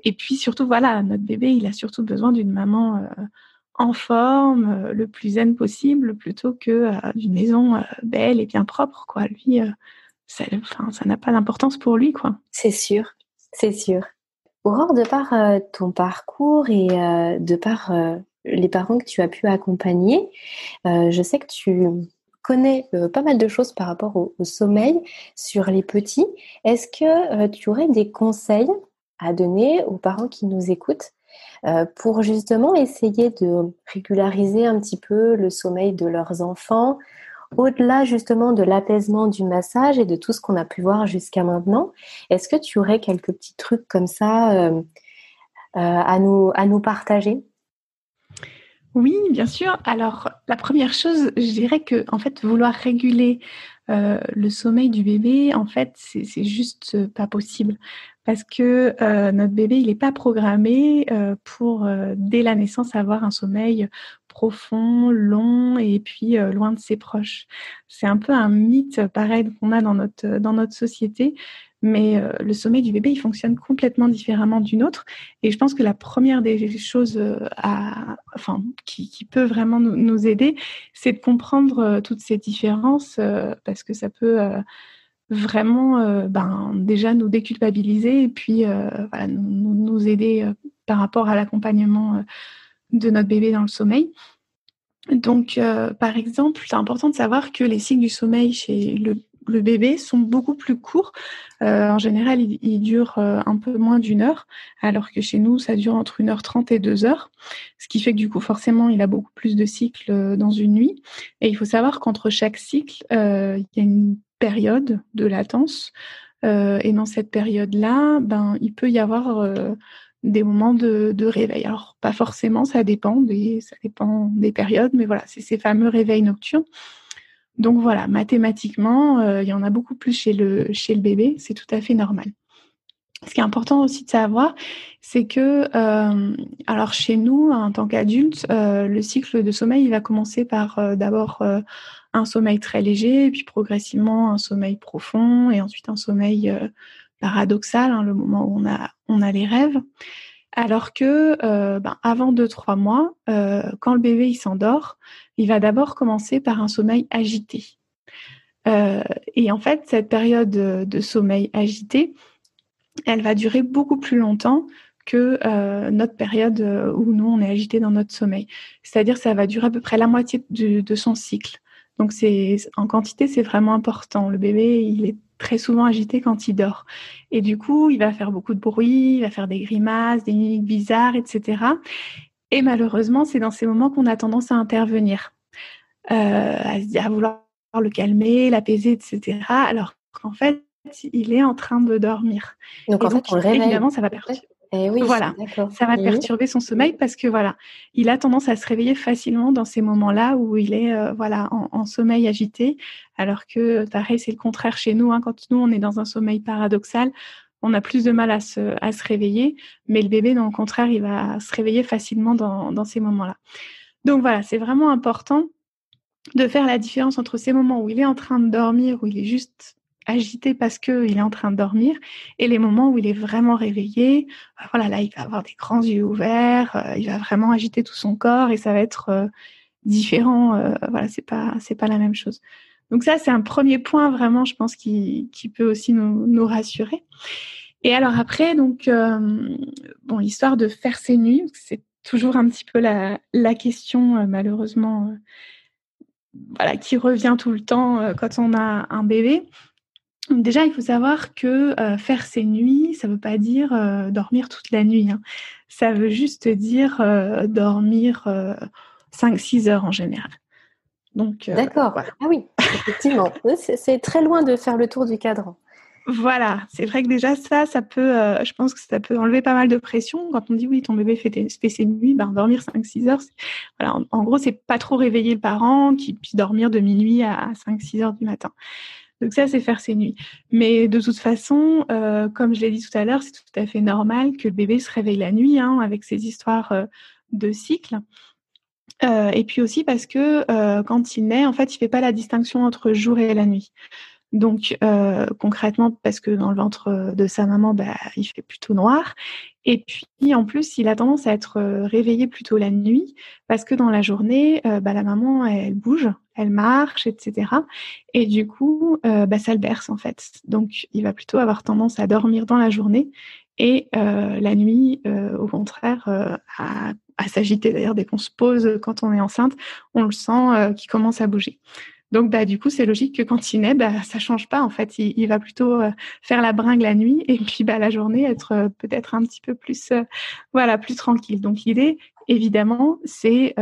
et puis surtout, voilà, notre bébé, il a surtout besoin d'une maman euh, en forme, le plus zen possible, plutôt que d'une maison belle et bien propre. Quoi. Lui, ça n'a pas d'importance pour lui. quoi. C'est sûr, c'est sûr. Aurore, de par ton parcours et de par les parents que tu as pu accompagner, je sais que tu connais euh, pas mal de choses par rapport au, sommeil sur les petits. Est-ce que euh, tu aurais des conseils à donner aux parents qui nous écoutent euh, pour justement essayer de régulariser un petit peu le sommeil de leurs enfants, au-delà justement de l'apaisement du massage et de tout ce qu'on a pu voir jusqu'à maintenant, est-ce que tu aurais quelques petits trucs comme ça à, nous, à nous partager? Oui, bien sûr. Alors, la première chose, je dirais que, en fait, vouloir réguler euh, le sommeil du bébé, en fait, c'est juste pas possible parce que euh, notre bébé, il n'est pas programmé euh, pour, dès la naissance, avoir un sommeil profond, long et puis loin de ses proches. C'est un peu un mythe pareil qu'on a dans notre, dans notre société mais euh, le sommeil du bébé, il fonctionne complètement différemment d'une autre. Et je pense que la première des choses euh, enfin, qui, peut vraiment nous, aider, c'est de comprendre euh, toutes ces différences, parce que ça peut vraiment ben, déjà nous déculpabiliser et puis nous, aider par rapport à l'accompagnement de notre bébé dans le sommeil. Donc, par exemple, c'est important de savoir que les cycles du sommeil chez le le bébé sont beaucoup plus courts. Euh, en général, ils, durent euh, un peu moins d'une heure, alors que chez nous, ça dure entre 1h30 et 2 heures. Ce qui fait que du coup, forcément, il a beaucoup plus de cycles euh, dans une nuit. Et il faut savoir qu'entre chaque cycle, il y a une période de latence. et dans cette période-là, ben, il peut y avoir des moments de, réveil. Alors, pas forcément, ça dépend ça dépend des périodes, mais voilà, c'est ces fameux réveils nocturnes. Donc voilà, mathématiquement, euh, il y en a beaucoup plus chez le, chez le bébé, c'est tout à fait normal. Ce qui est important aussi de savoir, c'est que, euh, alors chez nous, en tant qu'adultes, euh, le cycle de sommeil il va commencer par d'abord un sommeil très léger, puis progressivement un sommeil profond, et ensuite un sommeil paradoxal, hein, le moment où on a, on a les rêves. Alors que euh, ben, avant 2-3 mois, euh, quand le bébé il s'endort, il va d'abord commencer par un sommeil agité. et en fait, cette période de sommeil agité, elle va durer beaucoup plus longtemps que notre période où nous, on est agité dans notre sommeil. C'est-à-dire ça va durer à peu près la moitié de son cycle. Donc c'est en quantité, c'est vraiment important. Le bébé, il est très souvent agité quand il dort. Et du coup, il va faire beaucoup de bruit, il va faire des grimaces, des mimiques bizarres, etc. Et malheureusement, c'est dans ces moments qu'on a tendance à intervenir, euh, à, vouloir le calmer, l'apaiser, etc. Alors qu'en fait, il est en train de dormir. Donc en fait, on le Évidemment, ça va perturber. Eh oui, voilà, ça va perturber son sommeil parce que voilà, il a tendance à se réveiller facilement dans ces moments-là où il est euh, voilà en, sommeil agité, alors que pareil c'est le contraire chez nous. Hein, quand nous on est dans un sommeil paradoxal, on a plus de mal à se, à se réveiller, mais le bébé, dans le contraire, il va se réveiller facilement dans, dans ces moments-là. Donc voilà, c'est vraiment important de faire la différence entre ces moments où il est en train de dormir, où il est juste agité parce qu'il est en train de dormir, et les moments où il est vraiment réveillé, euh, voilà, là, il va avoir des grands yeux ouverts, euh, il va vraiment agiter tout son corps et ça va être euh, différent. voilà, c'est pas, c'est pas la même chose. Donc ça, c'est un premier point vraiment, je pense, qui, qui peut aussi nous, nous rassurer. Et alors après, donc, bon, l'histoire de faire ses nuits, c'est toujours un petit peu la, la question, malheureusement, voilà, qui revient tout le temps quand on a un bébé déjà, il faut savoir que euh, faire ses nuits, ça ne veut pas dire euh, dormir toute la nuit. Hein. Ça veut juste dire euh, dormir 5-6 heures en général. Donc, D'accord. Ah oui, effectivement. *laughs* c'est très loin de faire le tour du cadran. Voilà, c'est vrai que déjà ça, ça peut, je pense que ça peut enlever pas mal de pression. Quand on dit oui, ton bébé fait, ses nuits, ben, dormir 5-6 heures, voilà, en, en, gros, c'est pas trop réveiller le parent qui puisse dormir de minuit à 5-6 heures du matin. Donc ça, c'est faire ses nuits. Mais de toute façon, euh, comme je l'ai dit tout à l'heure, c'est tout à fait normal que le bébé se réveille la nuit hein, avec ses histoires euh, de cycle. Euh, et puis aussi parce que quand il naît, en fait, il fait pas la distinction entre jour et la nuit. Donc concrètement, parce que dans le ventre de sa maman, bah, il fait plutôt noir. Et puis en plus, il a tendance à être réveillé plutôt la nuit, parce que dans la journée, bah, la maman, elle bouge, elle marche, etc. Et du coup, euh, bah, ça le berce en fait. Donc, il va plutôt avoir tendance à dormir dans la journée et euh, la nuit, euh, au contraire, à, s'agiter. D'ailleurs, dès qu'on se pose quand on est enceinte, on le sent qui commence à bouger. Donc, bah, du coup, c'est logique que quand il naît, bah, ça change pas. En fait, il, va plutôt faire la bringue la nuit et puis bah, la journée être peut-être un petit peu plus, voilà, plus tranquille. Donc, l'idée, évidemment, c'est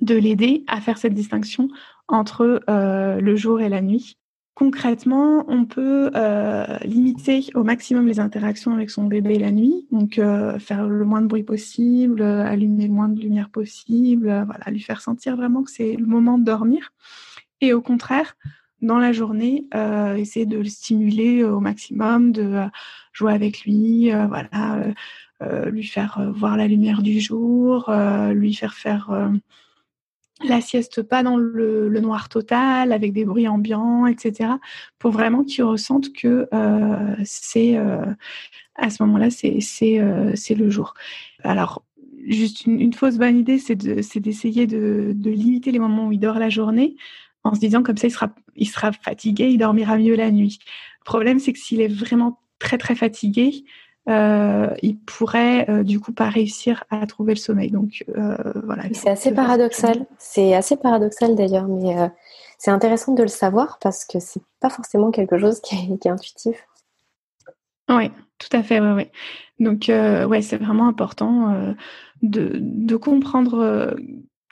de l'aider à faire cette distinction entre euh, le jour et la nuit. Concrètement, on peut euh, limiter au maximum les interactions avec son bébé la nuit, donc euh, faire le moins de bruit possible, allumer le moins de lumière possible, lui faire sentir vraiment que c'est le moment de dormir. Et au contraire, dans la journée, essayer de le stimuler au maximum, de jouer avec lui, lui faire voir la lumière du jour, lui faire faire la sieste pas dans le, noir total, avec des bruits ambiants, etc., pour vraiment qu'ils ressentent que euh, c'est euh, à ce moment-là, c'est euh, le jour. Alors, juste une, fausse bonne idée, c'est d'essayer de, de, limiter les moments où il dort la journée, en se disant comme ça, il sera, il sera fatigué, il dormira mieux la nuit. Le problème, c'est que s'il est vraiment très très fatigué, euh, il pourrait euh, du coup pas réussir à trouver le sommeil. Donc euh, voilà. C'est assez paradoxal. C'est assez paradoxal d'ailleurs, mais c'est intéressant de le savoir parce que c'est pas forcément quelque chose qui est, intuitif. Oui, tout à fait. Ouais, Donc ouais, c'est vraiment important de, de, comprendre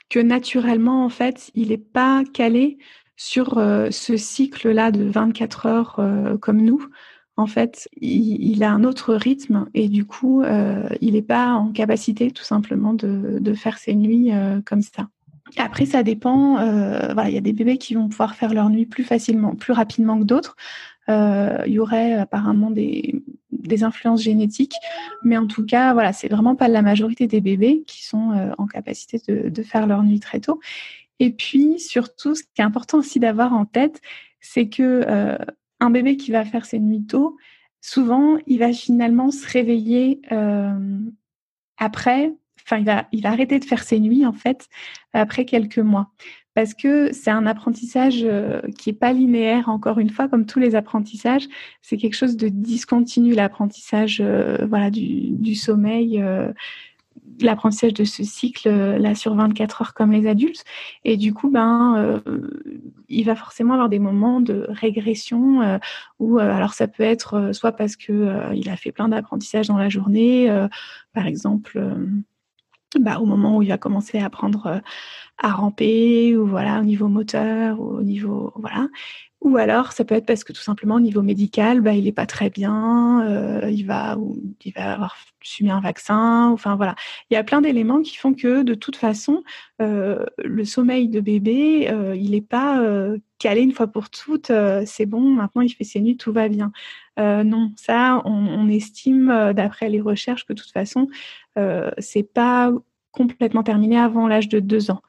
que naturellement en fait, il n'est pas calé sur ce cycle-là de 24 heures comme nous en fait, il, a un autre rythme et du coup, euh, il n'est pas en capacité tout simplement de, faire ses nuits euh, comme ça. Après, ça dépend. Euh, voilà, il y a des bébés qui vont pouvoir faire leur nuit plus facilement, plus rapidement que d'autres. il y aurait apparemment des, influences génétiques, mais en tout cas, voilà, c'est vraiment pas la majorité des bébés qui sont en capacité de, de faire leur nuit très tôt. Et puis, surtout, ce qui est important aussi d'avoir en tête, c'est que un bébé qui va faire ses nuits tôt, souvent, il va finalement se réveiller euh, après, enfin, il va, il va arrêter de faire ses nuits, en fait, après quelques mois. parce que c'est un apprentissage euh, qui est pas linéaire. Encore une fois, comme tous les apprentissages, c'est quelque chose de discontinu. L'apprentissage, euh, voilà, du sommeil l'apprentissage de ce cycle euh, là sur 24 heures comme les adultes. Et du coup ben euh, il va forcément avoir des moments de régression euh, où alors ça peut être soit parce que il a fait plein d'apprentissages dans la journée par exemple bah, au moment où il va commencer à apprendre à ramper ou voilà au niveau moteur ou au niveau voilà ou alors, ça peut être parce que tout simplement, au niveau médical, bah, il n'est pas très bien, euh, il, va, ou, il va avoir subi un vaccin. Enfin, voilà. Il y a plein d'éléments qui font que, de toute façon, euh, le sommeil de bébé, euh, il n'est pas calé une fois pour toutes. c'est bon, maintenant, il fait ses nuits, tout va bien. non, ça, on, on estime, d'après les recherches, que de toute façon, c'est pas complètement terminé avant l'âge de deux ans.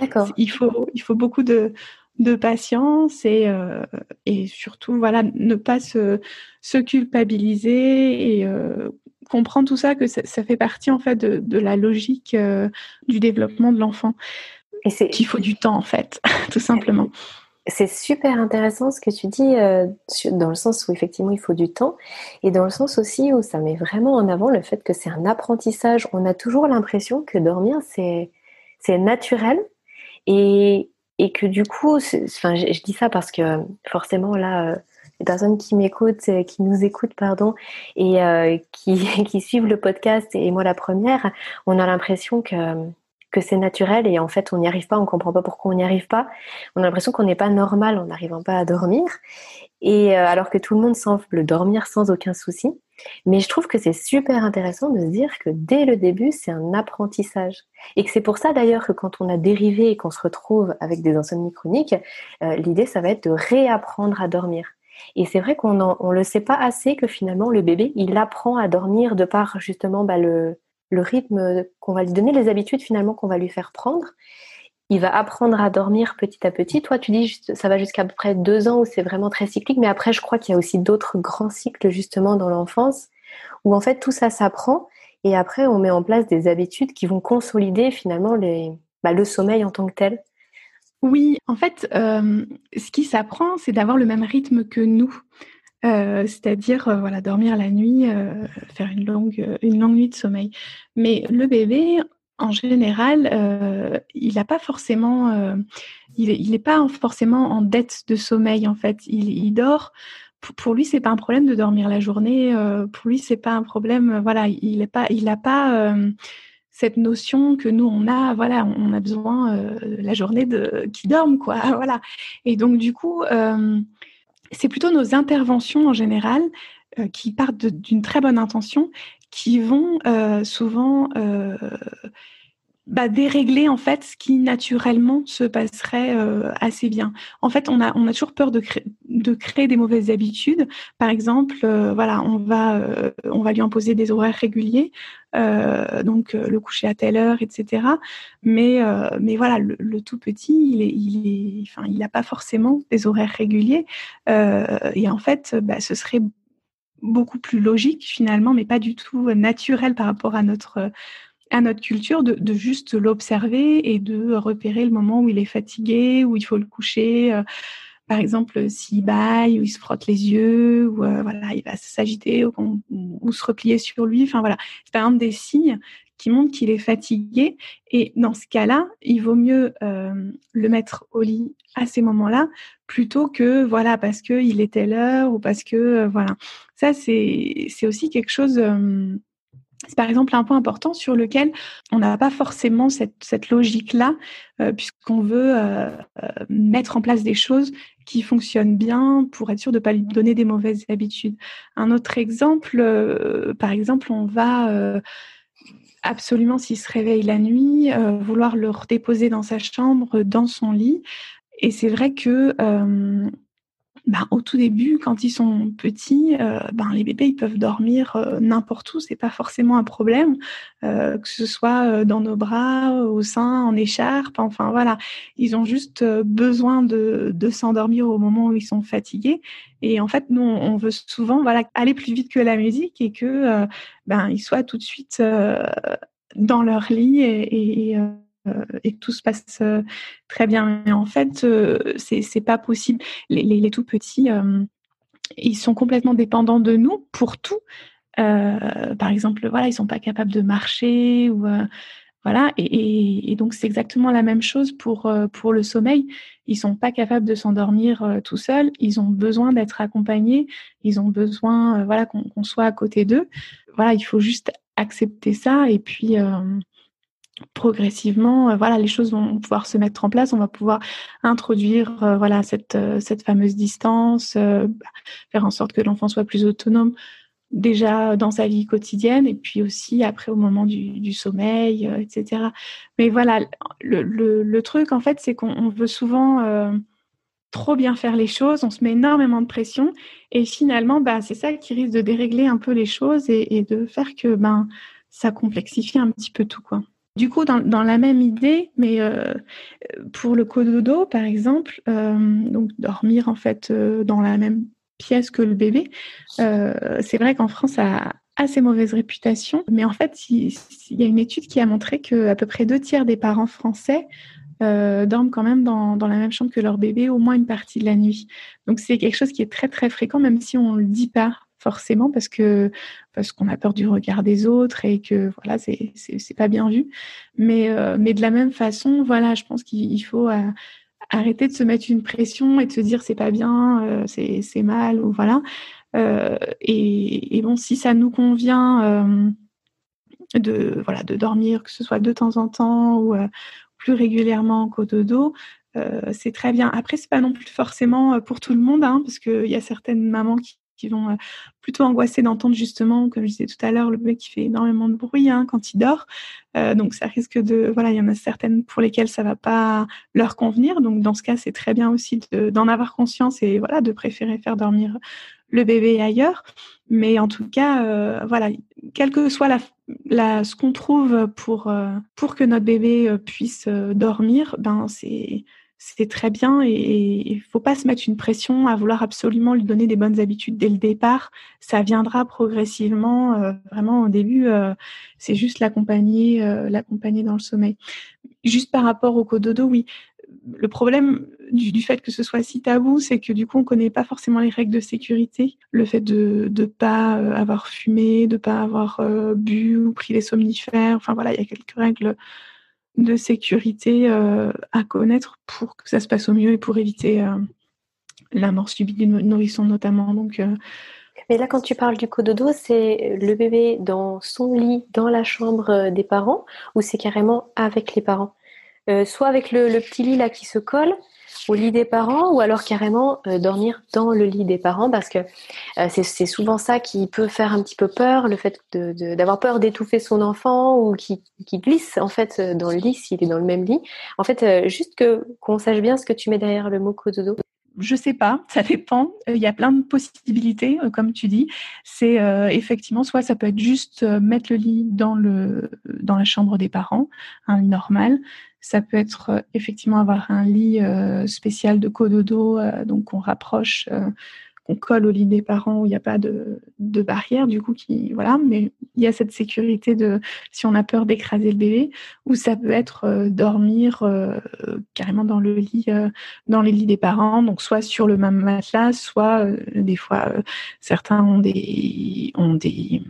D'accord. Il faut, il faut beaucoup de de patience et, euh, et surtout voilà ne pas se, se culpabiliser et euh, comprendre tout ça que ça, fait partie en fait de, de la logique euh, du développement de l'enfant. Et c'est qu'il faut du temps en fait *laughs* tout simplement. C'est super intéressant ce que tu dis dans le sens où effectivement il faut du temps et dans le sens aussi où ça met vraiment en avant le fait que c'est un apprentissage. On a toujours l'impression que dormir c'est c'est naturel et et que du coup, je, dis ça parce que forcément là, euh, les personnes qui m'écoutent, euh, qui nous écoutent, pardon, et euh, qui, *laughs* qui suivent le podcast et moi la première, on a l'impression que que c'est naturel et en fait on n'y arrive pas, on comprend pas pourquoi on n'y arrive pas. On a l'impression qu'on n'est pas normal en n'arrivant pas à dormir. Et alors que tout le monde semble dormir sans aucun souci. Mais je trouve que c'est super intéressant de se dire que dès le début, c'est un apprentissage. Et que c'est pour ça d'ailleurs que quand on a dérivé et qu'on se retrouve avec des insomnies chroniques, euh, l'idée, ça va être de réapprendre à dormir. Et c'est vrai qu'on ne le sait pas assez que finalement, le bébé, il apprend à dormir de par justement bah, le, le rythme qu'on va lui donner, les habitudes finalement qu'on va lui faire prendre il va apprendre à dormir petit à petit. Toi, tu dis ça va jusqu'à peu près deux ans où c'est vraiment très cyclique, mais après, je crois qu'il y a aussi d'autres grands cycles justement dans l'enfance où en fait tout ça s'apprend et après on met en place des habitudes qui vont consolider finalement bah, le sommeil en tant que tel. Oui, en fait, euh, ce qui s'apprend, c'est d'avoir le même rythme que nous. Euh, c'est-à-dire euh, voilà dormir la nuit, faire une longue une longue nuit de sommeil. Mais le bébé, en général, euh, il n'a pas forcément, euh, il n'est pas forcément en dette de sommeil en fait. Il, dort. Pour, lui, c'est pas un problème de dormir la journée. Euh, pour lui, c'est pas un problème. Voilà, il est pas, il n'a pas cette notion que nous on a. Voilà, on a besoin la journée de qui dorme quoi. *laughs* Voilà. Et donc du coup, c'est plutôt nos interventions en général qui partent d'une très bonne intention qui vont euh, souvent euh, bah, dérégler en fait ce qui naturellement se passerait euh, assez bien. En fait, on a on a toujours peur de créer de créer des mauvaises habitudes. Par exemple, voilà, on va on va lui imposer des horaires réguliers, donc le coucher à telle heure, etc. Mais mais voilà, le, tout petit, il est il est enfin il n'a pas forcément des horaires réguliers et en fait, bah, ce serait beaucoup plus logique finalement, mais pas du tout naturel par rapport à notre à notre culture de, de juste l'observer et de repérer le moment où il est fatigué, où il faut le coucher. Euh, par exemple, s'il baille, ou il se frotte les yeux, ou euh, voilà, il va s'agiter ou, ou, se replier sur lui. Enfin voilà, c'est exemple des signes qui montrent qu'il est fatigué. Et dans ce cas-là, il vaut mieux euh, le mettre au lit à ces moments-là plutôt que voilà parce que il était l'heure ou parce que euh, voilà. Ça c'est c'est aussi quelque chose. Euh, c'est par exemple un point important sur lequel on n'a pas forcément cette, logique-là, puisqu'on veut mettre en place des choses qui fonctionnent bien pour être sûr de ne pas lui donner des mauvaises habitudes. Un autre exemple, par exemple, on va absolument, s'il se réveille la nuit, euh, vouloir le redéposer dans sa chambre, dans son lit. Et c'est vrai que euh, ben, au tout début, quand ils sont petits, euh, ben, les bébés ils peuvent dormir euh, n'importe où, c'est pas forcément un problème, euh, que ce soit dans nos bras, au sein, en écharpe, enfin voilà, ils ont juste besoin de, de s'endormir au moment où ils sont fatigués. Et en fait, nous, on veut souvent voilà aller plus vite que la musique et que ben ils soient tout de suite dans leur lit et, et et que tout se passe très bien. Mais en fait, c'est c'est pas possible. Les, tout petits, ils sont complètement dépendants de nous pour tout. par exemple, voilà, ils sont pas capables de marcher ou voilà, et, donc c'est exactement la même chose pour, euh, pour le sommeil. Ils sont pas capables de s'endormir euh, tout seuls. Ils ont besoin d'être accompagnés. Ils ont besoin, euh, voilà, qu'on soit à côté d'eux. Voilà, il faut juste accepter ça et puis progressivement, voilà, les choses vont pouvoir se mettre en place. On va pouvoir introduire, voilà, cette cette fameuse distance, faire en sorte que l'enfant soit plus autonome déjà dans sa vie quotidienne et puis aussi après au moment du, sommeil, euh, etc. Mais voilà, le, truc en fait, c'est qu'on veut souvent euh, trop bien faire les choses, on se met énormément de pression et finalement, bah, c'est ça qui risque de dérégler un peu les choses et, de faire que ben, ça complexifie un petit peu tout. quoi. Du coup, dans, la même idée, mais euh, pour le cododo, par exemple, donc dormir en fait dans la même pièce que le bébé. Euh, c'est vrai qu'en France, ça a assez mauvaise réputation, mais en fait, il, y a une étude qui a montré que à peu près deux tiers des parents français euh, dorment quand même dans, la même chambre que leur bébé au moins une partie de la nuit. Donc c'est quelque chose qui est très très fréquent, même si on le dit pas forcément parce que parce qu'on a peur du regard des autres et que voilà c'est c'est pas bien vu. Mais euh, mais de la même façon, voilà, je pense qu'il faut arrêter de se mettre une pression et de se dire c'est pas bien, euh, c'est mal ou voilà. Euh, et, bon, si ça nous convient euh, de voilà de dormir, que ce soit de temps en temps ou plus régulièrement qu'au dodo, c'est très bien. Après, c'est pas non plus forcément pour tout le monde, hein, parce qu'il y a certaines mamans qui qui vont euh, plutôt angoisser d'entendre justement, comme je disais tout à l'heure, le bébé qui fait énormément de bruit hein, quand il dort. Euh, donc ça risque de, voilà, il y en a certaines pour lesquelles ça va pas leur convenir. Donc dans ce cas, c'est très bien aussi d'en avoir conscience et voilà, de préférer faire dormir le bébé ailleurs. Mais en tout cas, euh, voilà, quelle que soit la, ce qu'on trouve pour pour que notre bébé puisse dormir, ben c'est c'est très bien et il faut pas se mettre une pression à vouloir absolument lui donner des bonnes habitudes dès le départ. Ça viendra progressivement. Euh, vraiment au début, euh, c'est juste l'accompagner, euh, l'accompagner dans le sommeil. Juste par rapport au cododo, oui. Le problème du, fait que ce soit si tabou, c'est que du coup, on connaît pas forcément les règles de sécurité. Le fait de ne pas avoir fumé, de pas avoir bu ou pris des somnifères. Enfin voilà, il y a quelques règles de sécurité euh, à connaître pour que ça se passe au mieux et pour éviter euh, la mort subie du nourrisson notamment. Donc, euh, Mais là, quand tu parles du cododo, c'est le bébé dans son lit, dans la chambre des parents, ou c'est carrément avec les parents? Soit avec le, le, petit lit là qui se colle, au lit des parents ou alors carrément euh, dormir dans le lit des parents parce que euh, c'est souvent ça qui peut faire un petit peu peur, le fait d'avoir peur d'étouffer son enfant ou qui, glisse en fait dans le lit s'il est dans le même lit. En fait, euh, juste qu'on sache bien ce que tu mets derrière le mot cododo. Je sais pas, ça dépend. Il y a plein de possibilités, comme tu dis. C'est effectivement soit ça peut être juste mettre le lit dans le dans la chambre des parents, lit normal. Ça peut être euh, effectivement avoir un lit euh, spécial de cododo, euh, donc on rapproche on colle au lit des parents où il n'y a pas de, barrière, du coup, qui, voilà, mais il y a cette sécurité de si on a peur d'écraser le bébé, ou ça peut être euh, dormir euh, carrément dans le lit, euh, dans les lits des parents, donc soit sur le même matelas, soit des fois certains ont des ont des,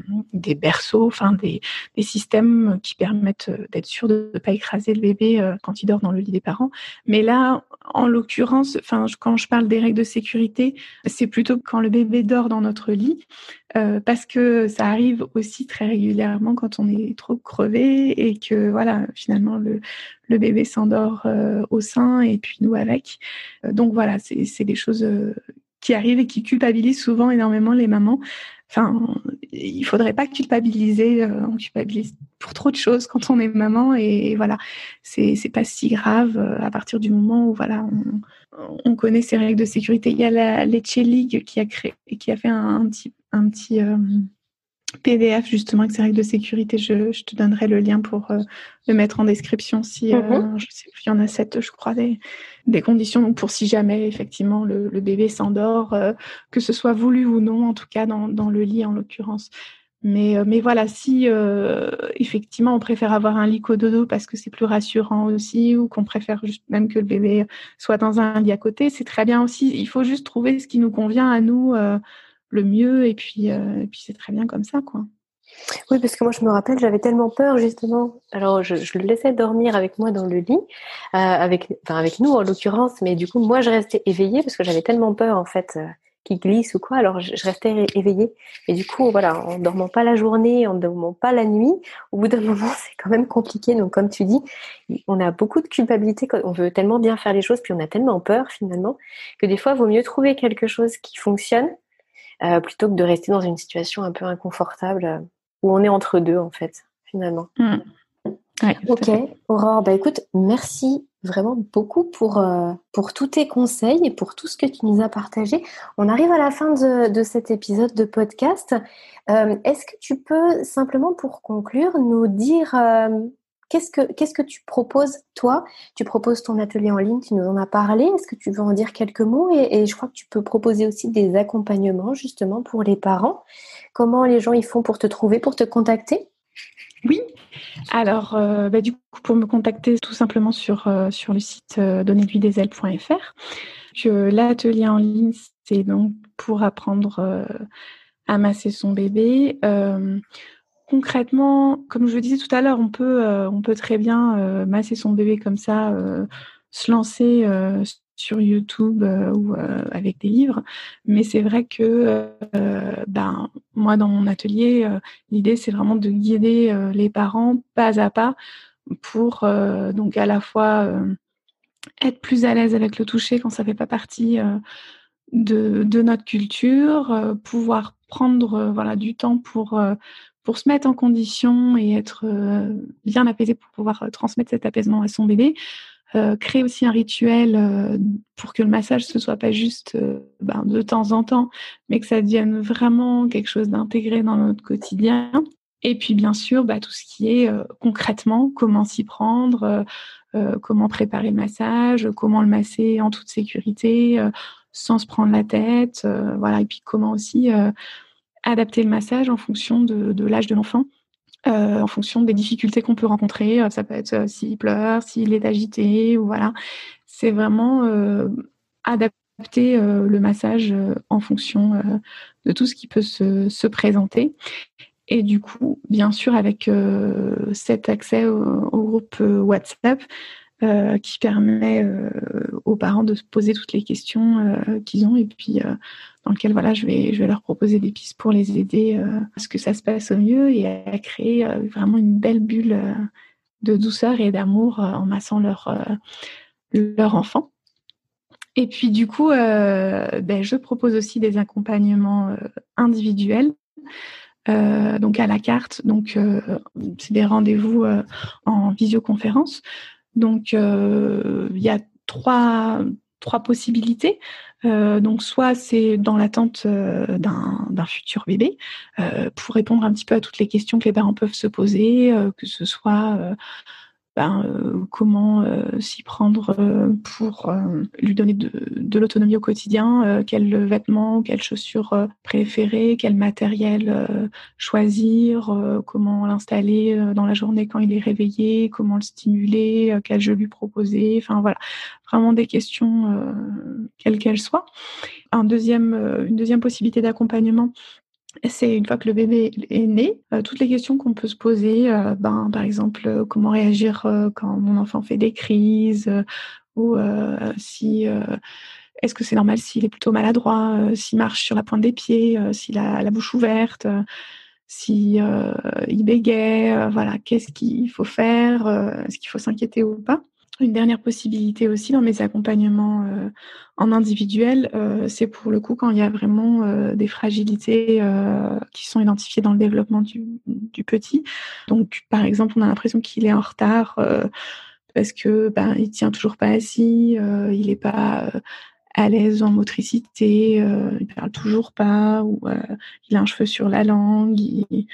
berceaux, enfin des, systèmes qui permettent d'être sûr de ne pas écraser le bébé quand il dort dans le lit des parents. Mais là, en l'occurrence, quand je parle des règles de sécurité, c'est plutôt quand le bébé dort dans notre lit, euh, parce que ça arrive aussi très régulièrement quand on est trop crevé et que voilà, finalement le, bébé s'endort euh, au sein et puis nous avec. Euh, donc voilà, c'est des choses qui arrivent et qui culpabilisent souvent énormément les mamans. Enfin, il faudrait pas culpabiliser. on culpabilise pour trop de choses quand on est maman et, voilà, c'est c'est pas si grave à partir du moment où voilà on, on connaît ces règles de sécurité. Il y a la Leche League qui a créé qui a fait un, un petit un petit PDF justement avec ces règles de sécurité. Je, te donnerai le lien pour euh, le mettre en description si euh, mhm. je sais plus, il y en a sept, je crois, des, des conditions. Donc pour si jamais effectivement le, bébé s'endort, euh, que ce soit voulu ou non, en tout cas dans, dans le lit en l'occurrence. Mais, mais voilà, si effectivement on préfère avoir un lit dodo parce que c'est plus rassurant aussi, ou qu'on préfère juste même que le bébé soit dans un lit à côté, c'est très bien aussi. Il faut juste trouver ce qui nous convient à nous le mieux, et puis, et puis c'est très bien comme ça, quoi. Oui, parce que moi, je me rappelle, j'avais tellement peur, justement. Alors, je, le laissais dormir avec moi dans le lit, euh, avec, enfin, avec nous, en l'occurrence. Mais du coup, moi, je restais éveillée parce que j'avais tellement peur, en fait, euh, qu'il glisse ou quoi. Alors, je, restais éveillée. Et du coup, voilà, en dormant pas la journée, en dormant pas la nuit, au bout d'un *laughs* moment, c'est quand même compliqué. Donc, comme tu dis, on a beaucoup de culpabilité quand on veut tellement bien faire les choses, puis on a tellement peur, finalement, que des fois, il vaut mieux trouver quelque chose qui fonctionne euh, plutôt que de rester dans une situation un peu inconfortable où on est entre deux en fait, finalement. Mm. ok, Aurore, bah écoute, merci vraiment beaucoup pour, euh, pour tous tes conseils et pour tout ce que tu nous as partagé. On arrive à la fin de, cet épisode de podcast. Euh, est-ce que tu peux simplement pour conclure nous dire euh, qu'est-ce que tu proposes toi? Tu proposes ton atelier en ligne, tu nous en as parlé. Est-ce que tu veux en dire quelques mots? Et, je crois que tu peux proposer aussi des accompagnements justement pour les parents. Comment les gens y font pour te trouver, pour te contacter? Oui. Alors, euh, bah, du coup, pour me contacter tout simplement sur, euh, sur le site euh. L'atelier en ligne, c'est donc pour apprendre euh, à masser son bébé. Concrètement, comme je le disais tout à l'heure, on peut, peut très bien masser son bébé comme ça, se lancer sur YouTube euh, ou euh, avec des livres. Mais c'est vrai que euh, ben, moi, dans mon atelier, l'idée, c'est vraiment de guider les parents pas à pas pour donc à la fois être plus à l'aise avec le toucher quand ça fait pas partie de, de, notre culture, pouvoir prendre voilà du temps pour pour se mettre en condition et être bien apaisé pour pouvoir transmettre cet apaisement à son bébé. Euh, créer aussi un rituel euh, pour que le massage ce soit pas juste euh, ben, de temps en temps, mais que ça devienne vraiment quelque chose d'intégré dans notre quotidien. Et puis bien sûr, bah, tout ce qui est concrètement, comment s'y prendre, comment préparer le massage, comment le masser en toute sécurité, sans se prendre la tête, voilà. Et puis comment aussi adapter le massage en fonction de l'âge de l'enfant. Euh, en fonction des difficultés qu'on peut rencontrer. Euh, ça peut être euh, s'il pleure, s'il est agité, ou voilà. C'est vraiment adapter le massage en fonction de tout ce qui peut se, présenter. Et du coup, bien sûr, avec cet accès au, groupe WhatsApp, qui permet aux parents de se poser toutes les questions qu'ils ont et puis dans lequel voilà, je vais, je vais leur proposer des pistes pour les aider euh, à ce que ça se passe au mieux et à créer euh, vraiment une belle bulle euh, de douceur et d'amour en massant leur, leur enfant. Et puis du coup, ben, je propose aussi des accompagnements individuels. donc à la carte, donc c'est des rendez-vous en visioconférence. Donc il y a trois, trois possibilités. Euh, donc soit c'est dans l'attente euh, d'un futur bébé euh, pour répondre un petit peu à toutes les questions que les parents peuvent se poser, que ce soit ben, euh, comment euh, s'y prendre euh, pour lui donner de, de l'autonomie au quotidien, quels vêtements, quelles chaussures préférer, quel matériel choisir, comment l'installer dans la journée quand il est réveillé, comment le stimuler, quel jeu lui proposer, enfin voilà, vraiment des questions quelles qu'elles soient. Un deuxième, une deuxième possibilité d'accompagnement, c'est une fois que le bébé est né, euh, toutes les questions qu'on peut se poser, euh, ben, par exemple, euh, comment réagir quand mon enfant fait des crises, ou si est-ce que c'est normal s'il est plutôt maladroit, s'il marche sur la pointe des pieds, s'il a la bouche ouverte, s'il il bégaye, voilà, qu'est-ce qu'il faut faire, est-ce qu'il faut s'inquiéter ou pas? Une dernière possibilité aussi dans mes accompagnements euh, en individuel, euh, c'est pour le coup quand il y a vraiment euh, des fragilités qui sont identifiées dans le développement du, du petit. Donc, par exemple, on a l'impression qu'il est en retard parce que ben il tient toujours pas assis, il n'est pas à l'aise en motricité, il parle toujours pas, ou il a un cheveu sur la langue, il,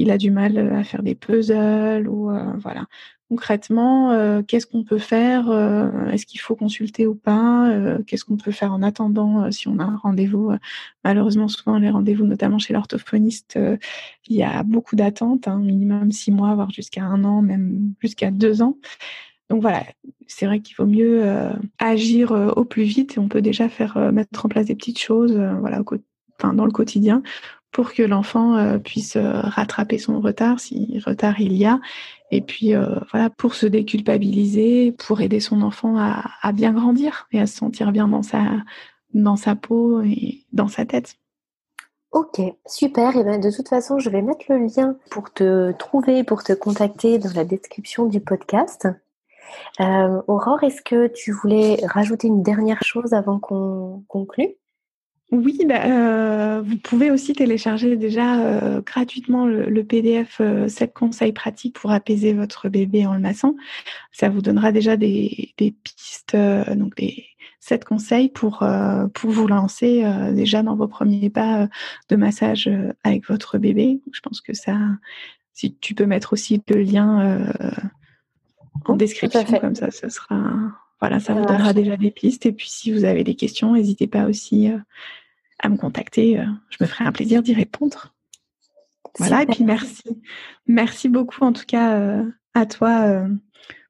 il a du mal à faire des puzzles ou voilà concrètement, euh, qu'est-ce qu'on peut faire euh, Est-ce qu'il faut consulter ou pas euh, Qu'est-ce qu'on peut faire en attendant si on a un rendez-vous Malheureusement, souvent les rendez-vous, notamment chez l'orthophoniste, il y a beaucoup d'attentes, hein, minimum six mois, voire jusqu'à un an, même jusqu'à deux ans. Donc voilà, c'est vrai qu'il vaut mieux agir au plus vite on peut déjà faire mettre en place des petites choses, voilà, dans le quotidien pour que l'enfant puisse rattraper son retard, si retard il y a, et puis euh, voilà, pour se déculpabiliser, pour aider son enfant à, bien grandir et à se sentir bien dans sa, dans sa peau et dans sa tête. Ok, super. Et ben de toute façon, je vais mettre le lien pour te trouver, pour te contacter dans la description du podcast. Euh, Aurore, est-ce que tu voulais rajouter une dernière chose avant qu'on conclue? Oui, bah, euh, vous pouvez aussi télécharger déjà euh, gratuitement le, PDF 7 euh, conseils pratiques pour apaiser votre bébé en le massant. Ça vous donnera déjà des, pistes, donc des 7 conseils pour, pour vous lancer déjà dans vos premiers pas de massage avec votre bébé. Je pense que ça, si tu peux mettre aussi le lien en description, comme ça, ce sera voilà, ça vous donnera déjà des pistes. Et puis, si vous avez des questions, n'hésitez pas aussi euh, à me contacter. Euh, je me ferai un plaisir d'y répondre. Voilà, et puis merci. Merci beaucoup, en tout cas, euh, à toi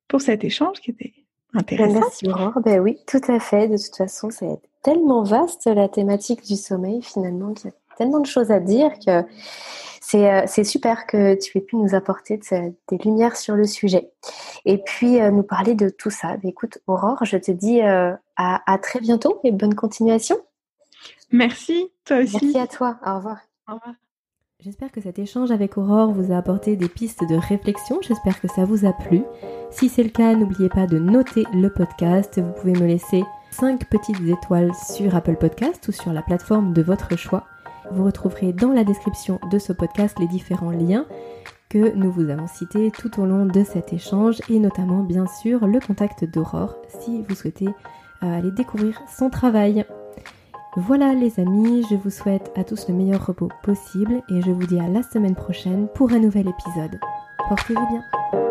pour cet échange qui était intéressant. Merci, Aurore. Ben oui, tout à fait. De toute façon, c'est tellement vaste, la thématique du sommeil, finalement, qu'il y a tellement de choses à dire que euh, c'est super que tu aies pu nous apporter des lumières sur le sujet. Et puis, euh, nous parler de tout ça. Ben, écoute, Aurore, je te dis euh, à, très bientôt et bonne continuation. Merci, toi aussi. Merci à toi. Au revoir. Au revoir. J'espère que cet échange avec Aurore vous a apporté des pistes de réflexion. J'espère que ça vous a plu. Si c'est le cas, n'oubliez pas de noter le podcast. Vous pouvez me laisser 5 petites étoiles sur Apple Podcast ou sur la plateforme de votre choix. Vous retrouverez dans la description de ce podcast les différents liens que nous vous avons cités tout au long de cet échange et notamment bien sûr le contact d'Aurore si vous souhaitez euh, aller découvrir son travail. Voilà les amis, je vous souhaite à tous le meilleur repos possible et je vous dis à la semaine prochaine pour un nouvel épisode. Portez-vous bien.